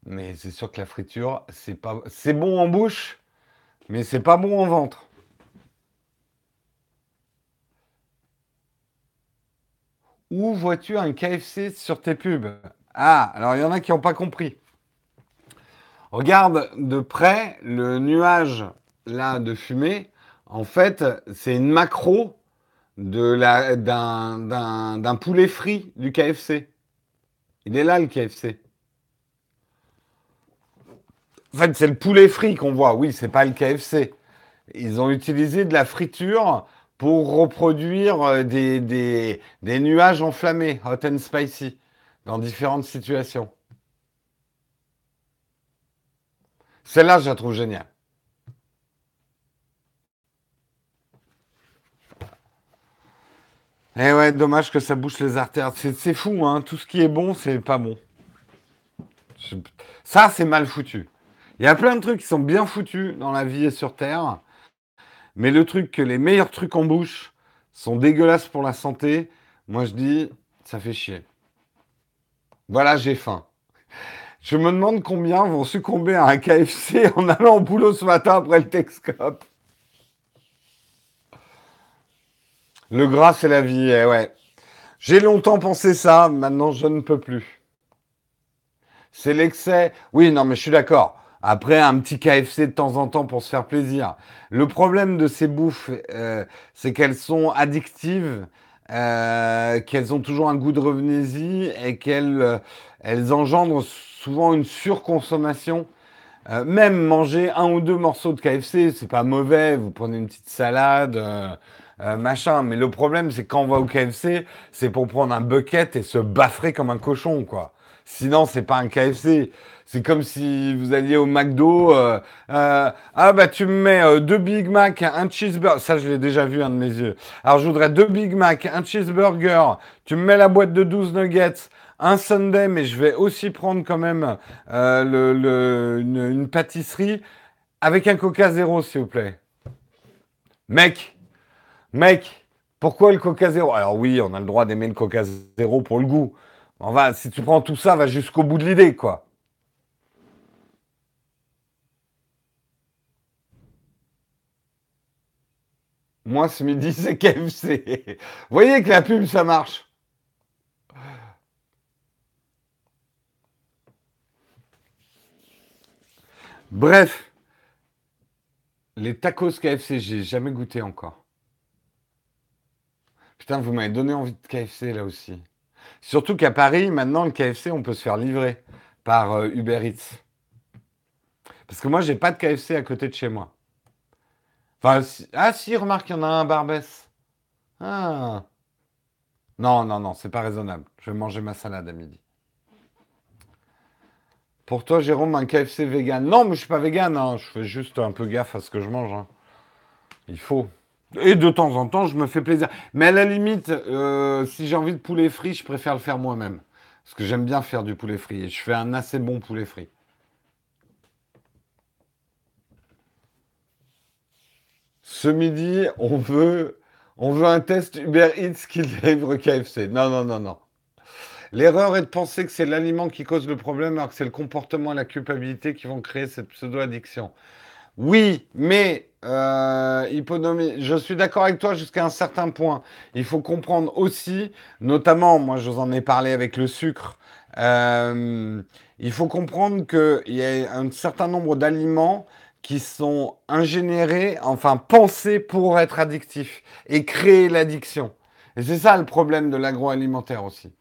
Mais c'est sûr que la friture, c'est pas, c'est bon en bouche, mais c'est pas bon en ventre. Où vois-tu un KFC sur tes pubs? Ah, alors il y en a qui n'ont pas compris. Regarde de près le nuage là de fumée. En fait, c'est une macro d'un poulet frit du KFC. Il est là le KFC. En fait, c'est le poulet frit qu'on voit. Oui, c'est pas le KFC. Ils ont utilisé de la friture pour reproduire euh, des, des nuages enflammés, hot and spicy, dans différentes situations. Celle-là, je la trouve géniale. Eh ouais, dommage que ça bouche les artères. C'est fou, hein. Tout ce qui est bon, c'est pas bon. Ça, c'est mal foutu. Il y a plein de trucs qui sont bien foutus dans la vie et sur Terre. Mais le truc que les meilleurs trucs en bouche sont dégueulasses pour la santé, moi je dis, ça fait chier. Voilà, j'ai faim. Je me demande combien vont succomber à un KFC en allant au boulot ce matin après le Texcope. Le gras, c'est la vie, eh ouais. J'ai longtemps pensé ça, maintenant je ne peux plus. C'est l'excès. Oui, non, mais je suis d'accord. Après, un petit KFC de temps en temps pour se faire plaisir. Le problème de ces bouffes, euh, c'est qu'elles sont addictives, euh, qu'elles ont toujours un goût de revenez-y et qu'elles euh, elles engendrent souvent une surconsommation. Euh, même manger un ou deux morceaux de KFC, c'est pas mauvais. Vous prenez une petite salade, euh, euh, machin. Mais le problème, c'est quand on va au KFC, c'est pour prendre un bucket et se baffrer comme un cochon, quoi. Sinon, c'est pas un KFC. C'est comme si vous alliez au McDo. ah bah tu me mets deux Big Mac, un cheeseburger. Ça, je l'ai déjà vu, un de mes yeux. Alors, je voudrais deux Big Mac, un cheeseburger. Tu me mets la boîte de 12 nuggets, un sundae, mais je vais aussi prendre quand même euh, une, pâtisserie avec un Coca Zéro, s'il vous plaît. Mec, mec, pourquoi le Coca Zéro? Alors oui, on a le droit d'aimer le Coca Zéro pour le goût. On si tu prends tout ça, va jusqu'au bout de l'idée, quoi. Moi, ce midi, c'est KFC. Vous voyez que la pub, ça marche? Bref, les tacos KFC, j'ai jamais goûté encore. Putain, vous m'avez donné envie de KFC là aussi. Surtout qu'à Paris, maintenant, le KFC, on peut se faire livrer par euh, Uber Eats. Parce que moi, j'ai pas de KFC à côté de chez moi. Enfin, si- ah si, remarque, il y en a un Barbès. Ah. Non, non, non, c'est pas raisonnable. Je vais manger ma salade à midi. Pour toi, Jérôme, un KFC vegan. Non, mais je suis pas vegan, hein. Je fais juste un peu gaffe à ce que je mange. hein. Il faut. Et de temps en temps, je me fais plaisir. Mais à la limite, euh, si j'ai envie de poulet frit, je préfère le faire moi-même. Parce que j'aime bien faire du poulet frit. Et je fais un assez bon poulet frit. Ce midi, on veut, on veut un test Uber Eats qui livre KFC. Non, non, non, non. L'erreur est de penser que c'est l'aliment qui cause le problème, alors que c'est le comportement et la culpabilité qui vont créer cette pseudo-addiction. Oui, mais euh, hyponomie, je suis d'accord avec toi jusqu'à un certain point. Il faut comprendre aussi, notamment, moi je vous en ai parlé avec le sucre, euh, il faut comprendre qu'il y a un certain nombre d'aliments qui sont ingénérés, enfin pensés pour être addictifs et créer l'addiction. Et c'est ça le problème de l'agroalimentaire aussi.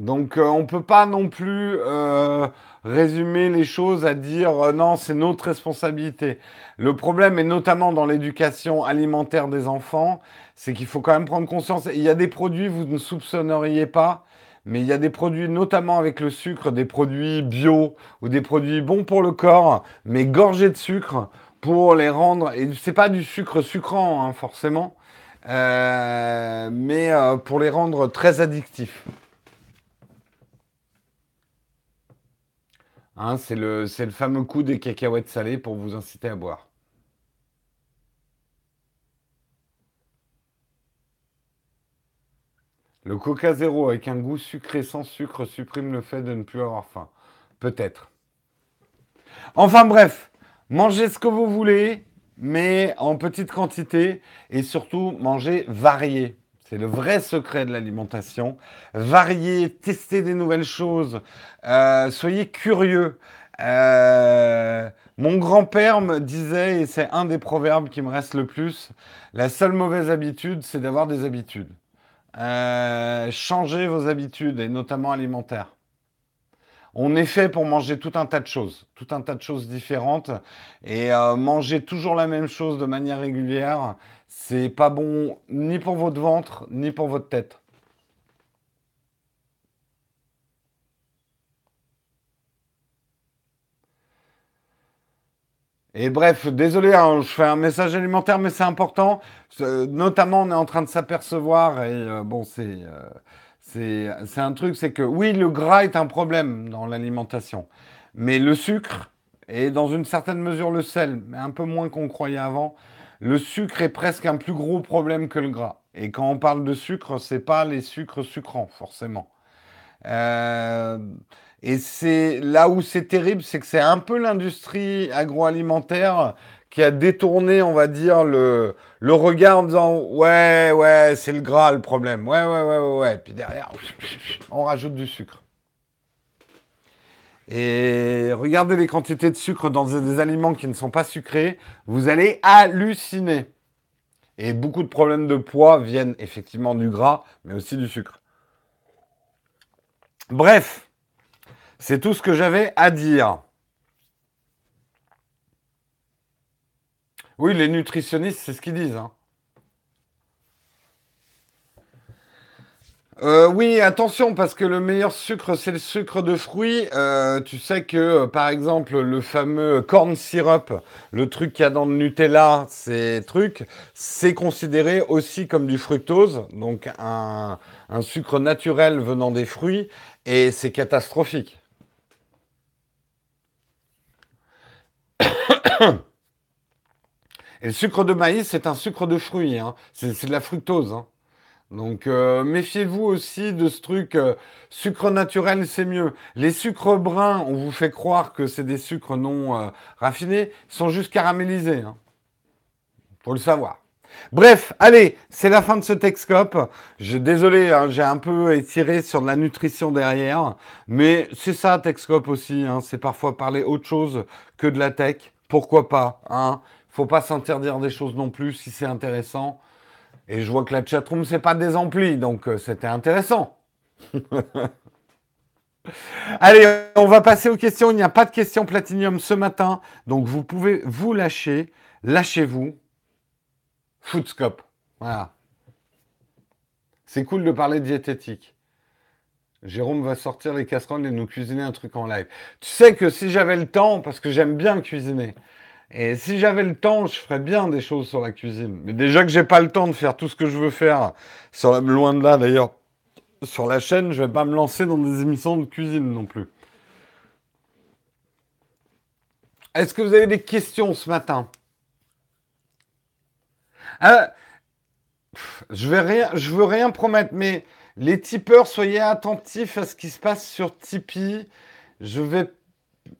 Donc euh, on ne peut pas non plus euh, résumer les choses à dire euh, non, c'est notre responsabilité. Le problème, et notamment dans l'éducation alimentaire des enfants, c'est qu'il faut quand même prendre conscience. Il y a des produits vous ne soupçonneriez pas, mais il y a des produits, notamment avec le sucre, des produits bio ou des produits bons pour le corps, mais gorgés de sucre pour les rendre. Et c'est pas du sucre sucrant, hein, forcément, mais pour les rendre très addictifs. Hein, c'est le, le fameux coup des cacahuètes salées pour vous inciter à boire. Le Coca Zéro avec un goût sucré sans sucre supprime le fait de ne plus avoir faim. Peut-être. Enfin bref, mangez ce que vous voulez, mais en petite quantité et surtout mangez varié. C'est le vrai secret de l'alimentation. Variez, testez des nouvelles choses, euh, soyez curieux. Euh, mon grand-père me disait, et c'est un des proverbes qui me reste le plus, la seule mauvaise habitude, c'est d'avoir des habitudes. Euh, changez vos habitudes, et notamment alimentaires. On est fait pour manger tout un tas de choses, tout un tas de choses différentes, et manger toujours la même chose de manière régulière, c'est pas bon ni pour votre ventre, ni pour votre tête. Et bref, désolé, hein, je fais un message alimentaire, mais c'est important. Notamment, on est en train de s'apercevoir, et euh, bon, c'est euh, c'est c'est un truc, c'est que oui, le gras est un problème dans l'alimentation, mais le sucre et dans une certaine mesure le sel, mais un peu moins qu'on croyait avant, le sucre est presque un plus gros problème que le gras. Et quand on parle de sucre, c'est pas les sucres sucrants, forcément. Euh, Et c'est là où c'est terrible, c'est que c'est un peu l'industrie agroalimentaire qui a détourné, on va dire, le, regard en disant ouais, ouais, c'est le gras le problème. Ouais, ouais, ouais, ouais, ouais. Puis derrière, on rajoute du sucre. Et regardez les quantités de sucre dans des aliments qui ne sont pas sucrés, vous allez halluciner. Et beaucoup de problèmes de poids viennent effectivement du gras, mais aussi du sucre. Bref, c'est tout ce que j'avais à dire. Oui, les nutritionnistes, c'est ce qu'ils disent. Hein. Euh, oui, attention, parce que le meilleur sucre, c'est le sucre de fruits. Euh, tu sais que, euh, par exemple, le fameux corn syrup, le truc qu'il y a dans le Nutella, ces trucs, c'est considéré aussi comme du fructose, donc un, sucre naturel venant des fruits, et c'est catastrophique. Et le sucre de maïs, c'est un sucre de fruits, hein. c'est de la fructose. Hein. Donc euh, méfiez-vous aussi de ce truc euh, sucre naturel, c'est mieux. Les sucres bruns, on vous fait croire que c'est des sucres non euh, raffinés, sont juste caramélisés. Hein. Faut le savoir. Bref, allez, c'est la fin de ce Texcope. Je, désolé, hein, j'ai un peu étiré sur de la nutrition derrière, mais c'est ça Texcope aussi. Hein, c'est parfois parler autre chose que de la tech. Pourquoi pas hein Faut pas s'interdire des choses non plus si c'est intéressant. Et je vois que la chatroom, c'est pas des amplis, donc euh, c'était intéressant. Allez, on va passer aux questions. Il n'y a pas de questions Platinium ce matin, donc vous pouvez vous lâcher. Lâchez-vous. Foodscope. Voilà. C'est cool de parler diététique. Jérôme va sortir les casseroles et nous cuisiner un truc en live. Tu sais que si j'avais le temps, parce que j'aime bien cuisiner, et si j'avais le temps, je ferais bien des choses sur la cuisine. Mais déjà que j'ai pas le temps de faire tout ce que je veux faire, sur loin de là d'ailleurs, sur la chaîne, je vais pas me lancer dans des émissions de cuisine non plus. Est-ce que vous avez des questions ce matin? Ah, Je vais rien, je veux rien promettre, mais les tipeurs, soyez attentifs à ce qui se passe sur Tipeee. Je vais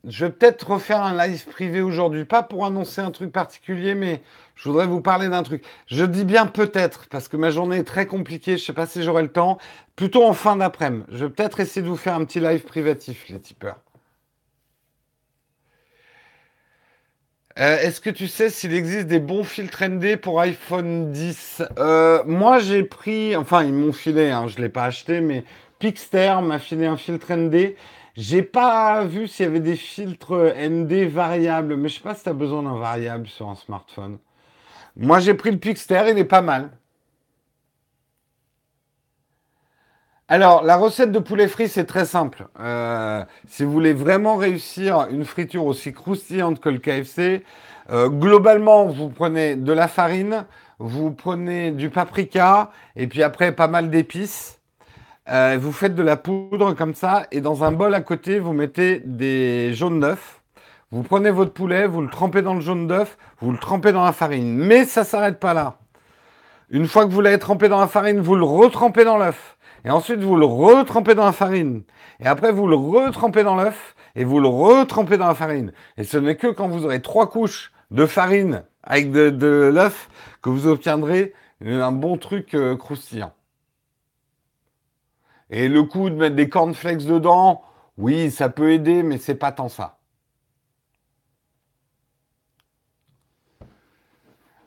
je vais peut-être refaire un live privé aujourd'hui, pas pour annoncer un truc particulier, mais je voudrais vous parler d'un truc. Je dis bien peut-être, parce que ma journée est très compliquée, je ne sais pas si j'aurai le temps, plutôt en fin d'après-midi. Je vais peut-être essayer de vous faire un petit live privatif, les tipeurs. Euh, est-ce que tu sais s'il existe des bons filtres ND pour iPhone 10 euh, Moi, j'ai pris, enfin, ils m'ont filé, hein, je ne l'ai pas acheté, mais Pixter m'a filé un filtre ND. J'ai pas vu s'il y avait des filtres ND variables, mais je sais pas si tu as besoin d'un variable sur un smartphone. Moi, j'ai pris le Pixter, il est pas mal. Alors, la recette de poulet frit, c'est très simple. Euh, si vous voulez vraiment réussir une friture aussi croustillante que le KFC, euh, globalement, vous prenez de la farine, vous prenez du paprika, et puis après, pas mal d'épices. Euh, vous faites de la poudre comme ça, et dans un bol à côté, vous mettez des jaunes d'œufs. Vous prenez votre poulet, vous le trempez dans le jaune d'œuf, vous le trempez dans la farine. Mais ça s'arrête pas là. Une fois que vous l'avez trempé dans la farine, vous le retrempez dans l'œuf. Et ensuite, vous le retrempez dans la farine. Et après, vous le retrempez dans l'œuf et vous le retrempez dans la farine. Et ce n'est que quand vous aurez trois couches de farine avec de, l'œuf que vous obtiendrez un bon truc euh, croustillant. Et le coup de mettre des cornflakes dedans, oui, ça peut aider, mais c'est pas tant ça.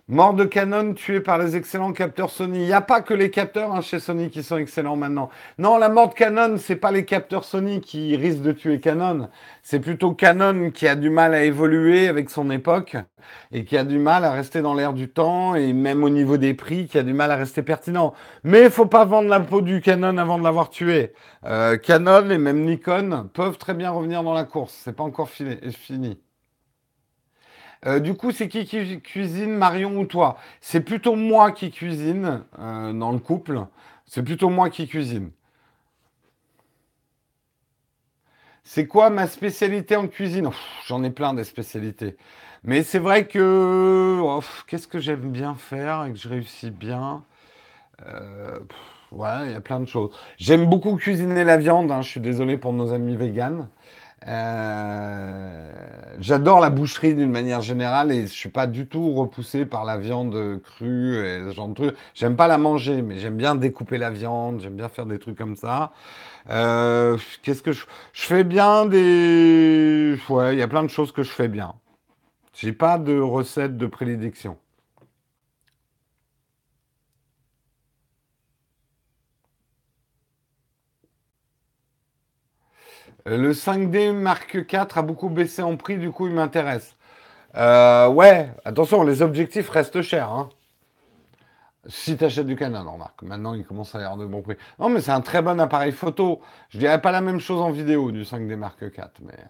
Mort de Canon tué par les excellents capteurs Sony. Il n'y a pas que les capteurs hein, chez Sony qui sont excellents maintenant. Non, la mort de Canon, c'est pas les capteurs Sony qui risquent de tuer Canon. C'est plutôt Canon qui a du mal à évoluer avec son époque et qui a du mal à rester dans l'air du temps et même au niveau des prix, qui a du mal à rester pertinent. Mais il faut pas vendre la peau du Canon avant de l'avoir tué. Euh, Canon et même Nikon peuvent très bien revenir dans la course. C'est pas encore fini. Euh, du coup, c'est qui qui cuisine, Marion ou toi? C'est plutôt moi qui cuisine euh, dans le couple. C'est plutôt moi qui cuisine. C'est quoi ma spécialité en cuisine? J'en ai plein des spécialités. Mais c'est vrai que qu'est-ce que j'aime bien faire et que je réussis bien? Euh, voilà, il y a plein de choses. J'aime beaucoup cuisiner la viande, hein, je suis désolé pour nos amis véganes. Euh, j'adore la boucherie d'une manière générale et je suis pas du tout repoussé par la viande crue et ce genre de trucs. J'aime pas la manger, mais j'aime bien découper la viande, j'aime bien faire des trucs comme ça. Euh, qu'est-ce que je... fais bien des... Ouais, il y a plein de choses que je fais bien. J'ai pas de recette de prédilection. Le 5D Mark IV a beaucoup baissé en prix, du coup il m'intéresse. Euh, ouais, attention, les objectifs restent chers. hein. Si tu achètes du Canon, remarque. Maintenant, il commence à y avoir de bons prix. Non, mais c'est un très bon appareil photo. Je dirais pas la même chose en vidéo du 5D Mark IV, mais euh,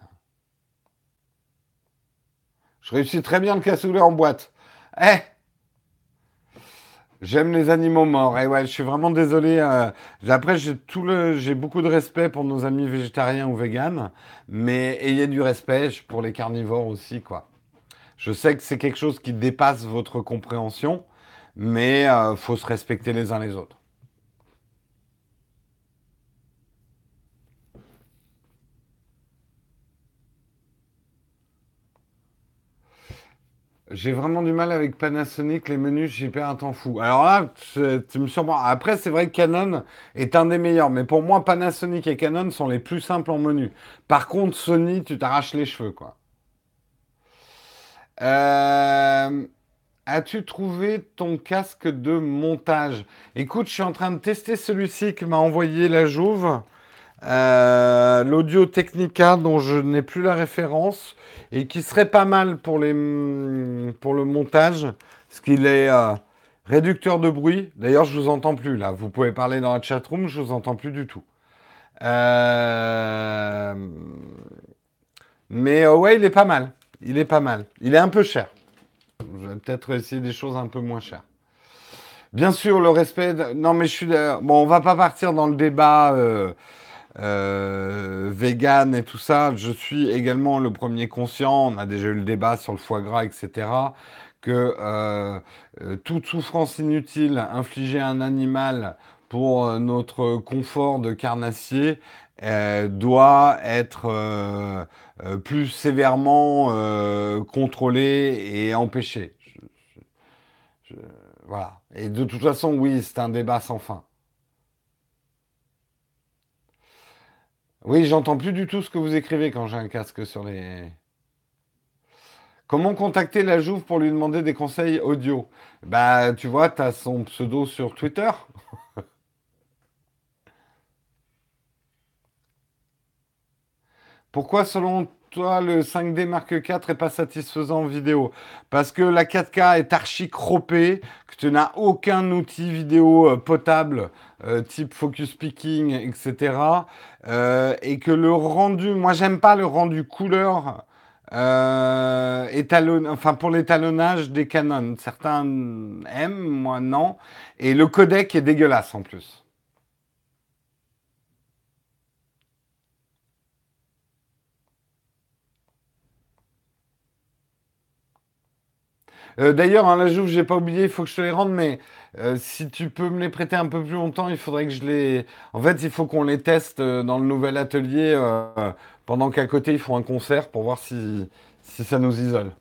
je réussis très bien le cassoulet en boîte. Eh, j'aime les animaux morts. Et ouais, je suis vraiment désolé. euh, Après, j'ai tout le, j'ai beaucoup de respect pour nos amis végétariens ou véganes, mais ayez du respect pour les carnivores aussi, quoi. Je sais que c'est quelque chose qui dépasse votre compréhension, mais euh, faut se respecter les uns les autres. J'ai vraiment du mal avec Panasonic, les menus, j'y perds un temps fou. Alors là, tu me surprends. Après, c'est vrai que Canon est un des meilleurs, mais pour moi, Panasonic et Canon sont les plus simples en menu. Par contre, Sony, tu t'arraches les cheveux, quoi. Euh, As-tu trouvé ton casque de montage? Écoute, je suis en train de tester celui-ci que m'a envoyé la Jouve. Euh, l'Audio Technica dont je n'ai plus la référence et qui serait pas mal pour le montage, parce qu'il est euh, réducteur de bruit. D'ailleurs, je vous entends plus là. Vous pouvez parler dans la chatroom, je vous entends plus du tout. Euh, mais ouais, il est pas mal. Il est pas mal. Il est un peu cher. Je vais peut-être essayer des choses un peu moins chères. Bien sûr, le respect. Non, mais je suis. Bon, on va pas partir dans le débat. Euh, vegan et tout ça, je suis également le premier conscient, on a déjà eu le débat sur le foie gras, etc., que euh, euh, toute souffrance inutile infligée à un animal pour euh, notre confort de carnassier doit être plus sévèrement contrôlée et je- voilà. Et de toute façon, oui, c'est un débat sans fin. Oui, j'entends plus du tout ce que vous écrivez quand j'ai un casque sur les... Comment contacter la Jouve pour lui demander des conseils audio? Bah, tu vois, tu as son pseudo sur Twitter. Pourquoi, selon toi, le 5D Mark IV est pas satisfaisant en vidéo? Parce que la 4K est archi croppée, que tu n'as aucun outil vidéo euh, potable, euh, type focus picking, etc. euh, et que le rendu, moi j'aime pas le rendu couleur euh, étalon, enfin pour l'étalonnage des Canon. Certains aiment, moi non. Et le codec est dégueulasse en plus. Euh, d'ailleurs, hein, la Jouve, j'ai pas oublié, il faut que je te les rende, mais euh, si tu peux me les prêter un peu plus longtemps, il faudrait que je les. En fait, il faut qu'on les teste euh, dans le nouvel atelier pendant qu'à côté ils font un concert pour voir si, ça nous isole.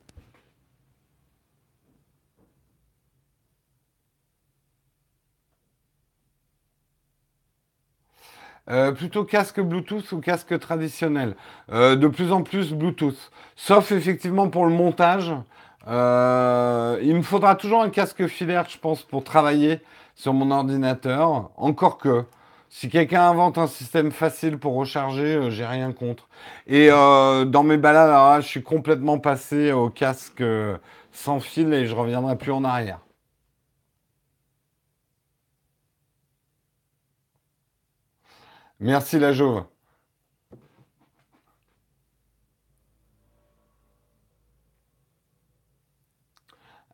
Plutôt casque Bluetooth ou casque traditionnel? De plus en plus Bluetooth. Sauf effectivement pour le montage. Euh, il me faudra toujours un casque filaire, je pense, pour travailler sur mon ordinateur. Encore que, si quelqu'un invente un système facile pour recharger, euh, j'ai rien contre. Et euh, dans mes balades, je suis complètement passé au casque sans fil et je reviendrai plus en arrière. Merci la Jove.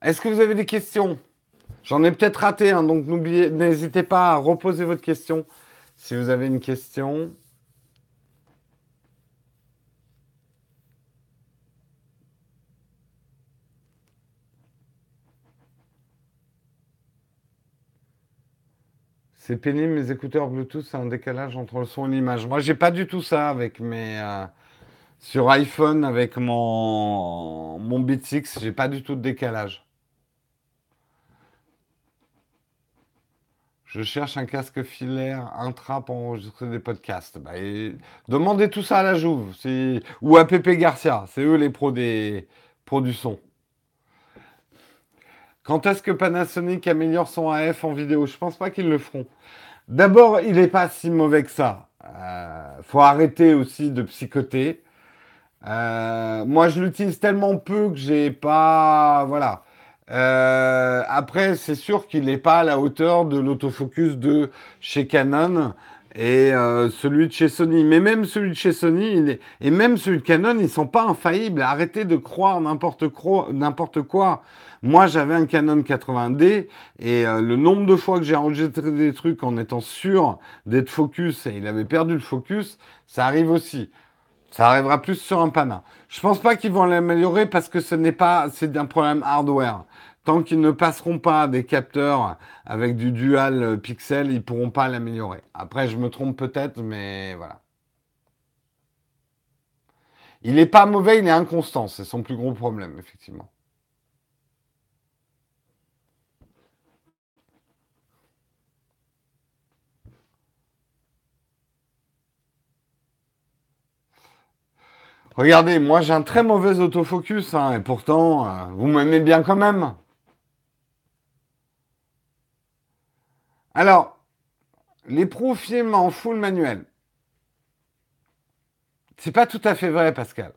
Est-ce que vous avez des questions? J'en ai peut-être raté, donc n'hésitez pas à reposer votre question si vous avez une question. C'est pénible, mes écouteurs Bluetooth, c'est un décalage entre le son et l'image. Moi, j'ai pas du tout ça avec mes. Euh, sur iPhone, avec mon, mon Beat 6, j'ai pas du tout de décalage. Je cherche un casque filaire intra pour enregistrer des podcasts. Bah, demandez tout ça à la Jouve ou à Pepe Garcia. C'est eux les pros, des... pros du son. Quand est-ce que Panasonic améliore son AF en vidéo? Je pense pas qu'ils le feront. D'abord, il n'est pas si mauvais que ça. Euh, faut arrêter aussi de psychoter. Euh, moi, je l'utilise tellement peu que j'ai pas, voilà. Euh, après, c'est sûr qu'il n'est pas à la hauteur de l'autofocus de chez Canon et euh, celui de chez Sony. Mais même celui de chez Sony et même celui de Canon, ils sont pas infaillibles. Arrêtez de croire n'importe quoi. Moi, j'avais un Canon 80D et euh, le nombre de fois que j'ai enregistré des trucs en étant sûr d'être focus et il avait perdu le focus, ça arrive aussi. Ça arrivera plus sur un Pana. Je pense pas qu'ils vont l'améliorer parce que ce n'est pas, c'est un problème hardware. Tant qu'ils ne passeront pas des capteurs avec du dual pixel, ils pourront pas l'améliorer. Après, je me trompe peut-être, mais voilà. Il n'est pas mauvais, il est inconstant. C'est son plus gros problème, effectivement. Regardez, moi j'ai un très mauvais autofocus, hein, et pourtant, euh, vous m'aimez bien quand même. Alors, les pros filment en full manuel. C'est pas tout à fait vrai, Pascal.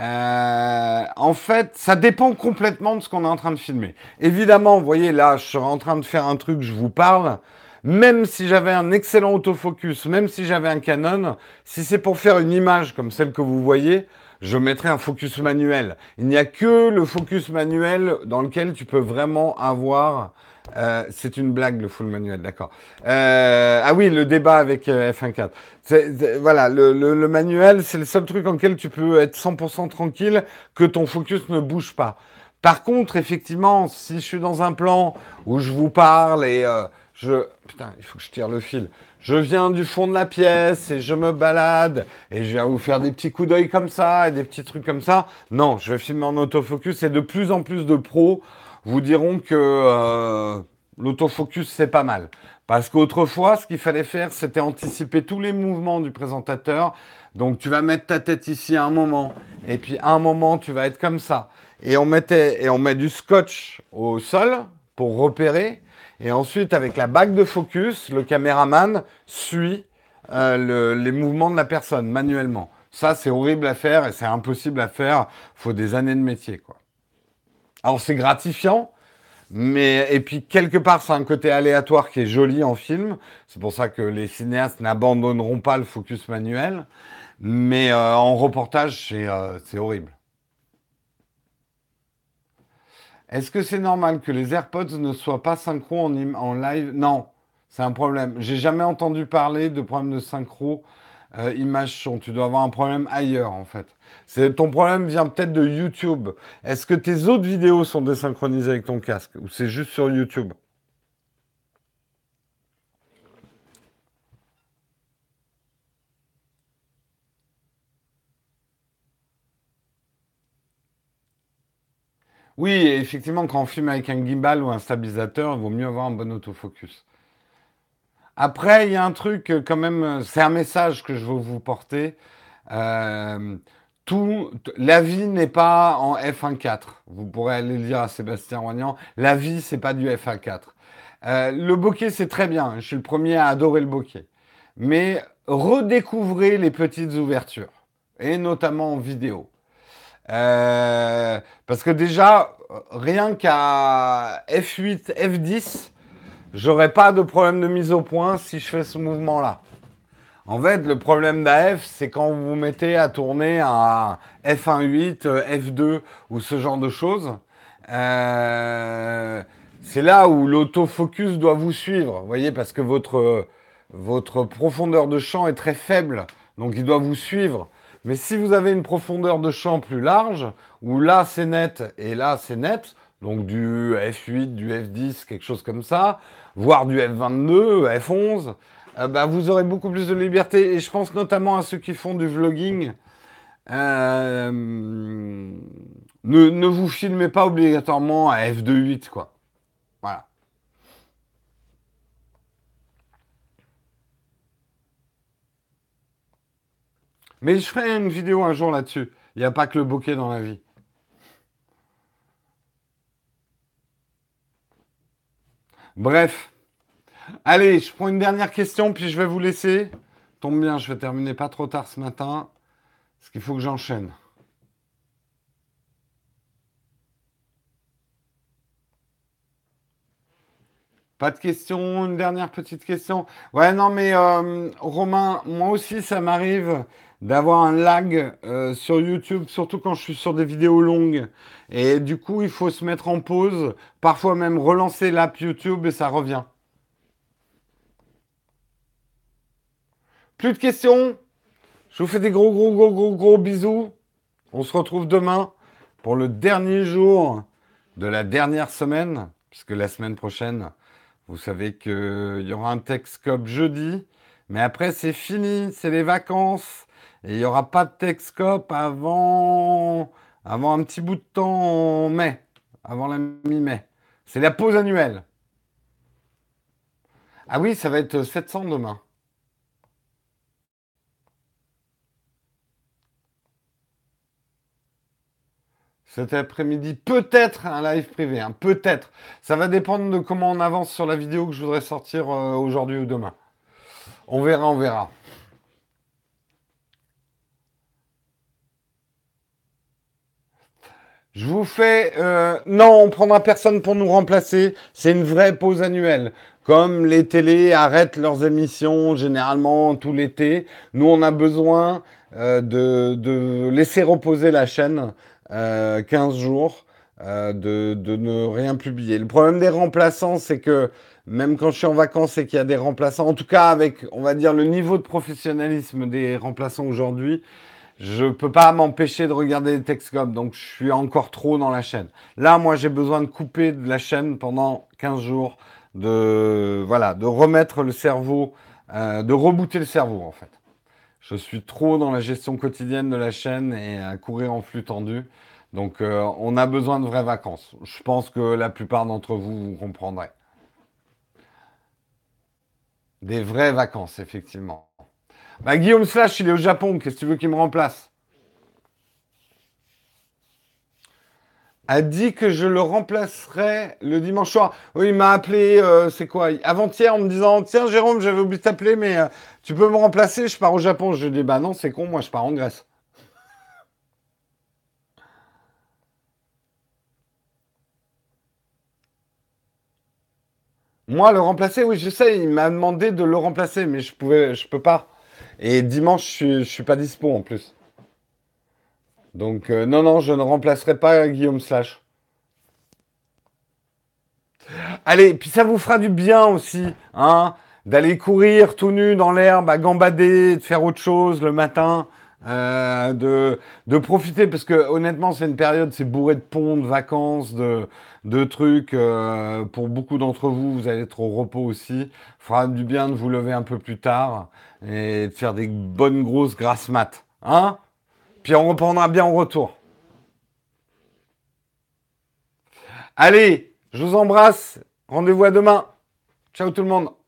Euh, en fait, ça dépend complètement de ce qu'on est en train de filmer. Évidemment, vous voyez, là, je suis en train de faire un truc, je vous parle. Même si j'avais un excellent autofocus, même si j'avais un Canon, si c'est pour faire une image comme celle que vous voyez, je mettrais un focus manuel. Il n'y a que le focus manuel dans lequel tu peux vraiment avoir euh, c'est une blague le full manuel, d'accord. Euh, ah oui, le débat avec euh, F1.4. voilà, le, le, manuel, c'est le seul truc en lequel tu peux être 100% tranquille, que ton focus ne bouge pas. Par contre, effectivement, si je suis dans un plan où je vous parle et je... Putain, il faut que je tire le fil. Je viens du fond de la pièce et je me balade et je viens vous faire des petits coups d'œil comme ça et des petits trucs comme ça. Non, je vais filmer en autofocus et de plus en plus de pros vous diront que euh, l'autofocus, c'est pas mal. Parce qu'autrefois, ce qu'il fallait faire, c'était anticiper tous les mouvements du présentateur. Donc, tu vas mettre ta tête ici à un moment, et puis à un moment, tu vas être comme ça. Et on, mettait, et on met du scotch au sol pour repérer. Et ensuite, avec la bague de focus, le caméraman suit euh, les mouvements de la personne manuellement. Ça, c'est horrible à faire et c'est impossible à faire. Faut des années de métier, quoi. Alors c'est gratifiant, mais et puis quelque part c'est un côté aléatoire qui est joli en film. C'est pour ça que les cinéastes n'abandonneront pas le focus manuel. Mais euh, en reportage, euh, c'est horrible. Est-ce que c'est normal que les AirPods ne soient pas synchro en, live? Non, c'est un problème. J'ai jamais entendu parler de problème de synchro euh, image. Tu dois avoir un problème ailleurs en fait. Ton problème vient peut-être de YouTube. Est-ce que tes autres vidéos sont désynchronisées avec ton casque ou c'est juste sur YouTube? Oui, effectivement, quand on filme avec un gimbal ou un stabilisateur, il vaut mieux avoir un bon autofocus. Après, il y a un truc euh, quand même, euh, c'est un message que je veux vous porter. Euh, tout, la vie n'est pas en F1.4. Vous pourrez aller le dire à Sébastien Roignan. La vie, c'est pas du F1.4. Euh, le bokeh, c'est très bien. Je suis le premier à adorer le bokeh. Mais redécouvrez les petites ouvertures, et notamment en vidéo. Parce que déjà, rien qu'à F8, F10, j'aurais pas de problème de mise au point si je fais ce mouvement-là. En fait, le problème d'AF, c'est quand vous vous mettez à tourner à F1.8, F2 ou ce genre de choses. Euh, c'est là où l'autofocus doit vous suivre, vous voyez, parce que votre, votre profondeur de champ est très faible, donc il doit vous suivre. Mais si vous avez une profondeur de champ plus large, où là c'est net et là c'est net, donc du F8, du F10, quelque chose comme ça, voire du F22, F11, euh, bah, vous aurez beaucoup plus de liberté. Et je pense notamment à ceux qui font du vlogging. Euh, ne, ne, vous filmez pas obligatoirement à F2.8, quoi. Voilà. Mais je ferai une vidéo un jour là-dessus. Il n'y a pas que le bokeh dans la vie. Bref. Allez, je prends une dernière question, puis je vais vous laisser. Tombe bien, je vais terminer pas trop tard ce matin. Parce qu'il faut que j'enchaîne. Pas de questions, une dernière petite question. Ouais, non, mais euh, Romain, moi aussi, ça m'arrive d'avoir un lag euh, sur YouTube, surtout quand je suis sur des vidéos longues. Et du coup, il faut se mettre en pause, parfois même relancer l'app YouTube et ça revient. Plus de questions? Je vous fais des gros, gros, gros, gros, gros bisous. On se retrouve demain pour le dernier jour de la dernière semaine, puisque la semaine prochaine, vous savez qu'il y aura un Texcop jeudi. Mais après, c'est fini, c'est les vacances. Et il n'y aura pas de Texcop avant, avant un petit bout de temps en mai, avant la mi-mai. C'est la pause annuelle. Ah oui, ça va être 700 demain. Cet après-midi, peut-être un live privé, hein, peut-être. Ça va dépendre de comment on avance sur la vidéo que je voudrais sortir euh, aujourd'hui ou demain. On verra, on verra. Je vous fais... Euh, non, on prendra personne pour nous remplacer. C'est une vraie pause annuelle. Comme les télés arrêtent leurs émissions généralement tout l'été, nous on a besoin euh, de, laisser reposer la chaîne 15 euh, jours, de, de, ne rien publier. Le problème des remplaçants, c'est que même quand je suis en vacances et qu'il y a des remplaçants, en tout cas avec, on va dire, le niveau de professionnalisme des remplaçants aujourd'hui, je peux pas m'empêcher de regarder les Texcom, donc je suis encore trop dans la chaîne. Là, moi, j'ai besoin de couper de la chaîne pendant 15 jours, de voilà, de remettre le cerveau, euh, de rebooter le cerveau en fait. Je suis trop dans la gestion quotidienne de la chaîne et à courir en flux tendu. Donc, euh, on a besoin de vraies vacances. Je pense que la plupart d'entre vous, vous comprendrez. Des vraies vacances, effectivement. Bah, Guillaume Slash, il est au Japon. Qu'est-ce que tu veux qu'il me remplace? A dit que je le remplacerai le dimanche soir. Oui, il m'a appelé, euh, c'est quoi? Avant-hier en me disant Tiens, Jérôme, j'avais oublié de t'appeler, mais euh, tu peux me remplacer Je pars au Japon. Je lui dis Bah non, c'est con, moi je pars en Grèce. Moi, le remplacer, oui, je sais, il m'a demandé de le remplacer, mais je pouvais, je peux pas. Et dimanche, je ne suis pas dispo en plus. Donc, euh, non, non, je ne remplacerai pas Guillaume Slash. Allez, puis ça vous fera du bien aussi, hein, d'aller courir tout nu dans l'herbe, à gambader, de faire autre chose le matin, euh, de, de profiter, parce que honnêtement, c'est une période, c'est bourré de ponts, de vacances, de, de trucs. Euh, pour beaucoup d'entre vous, vous allez être au repos aussi. Fera du bien de vous lever un peu plus tard et de faire des bonnes grosses grasses maths. Hein? Puis on reprendra bien en retour. Allez, je vous embrasse. Rendez-vous à demain. Ciao tout le monde.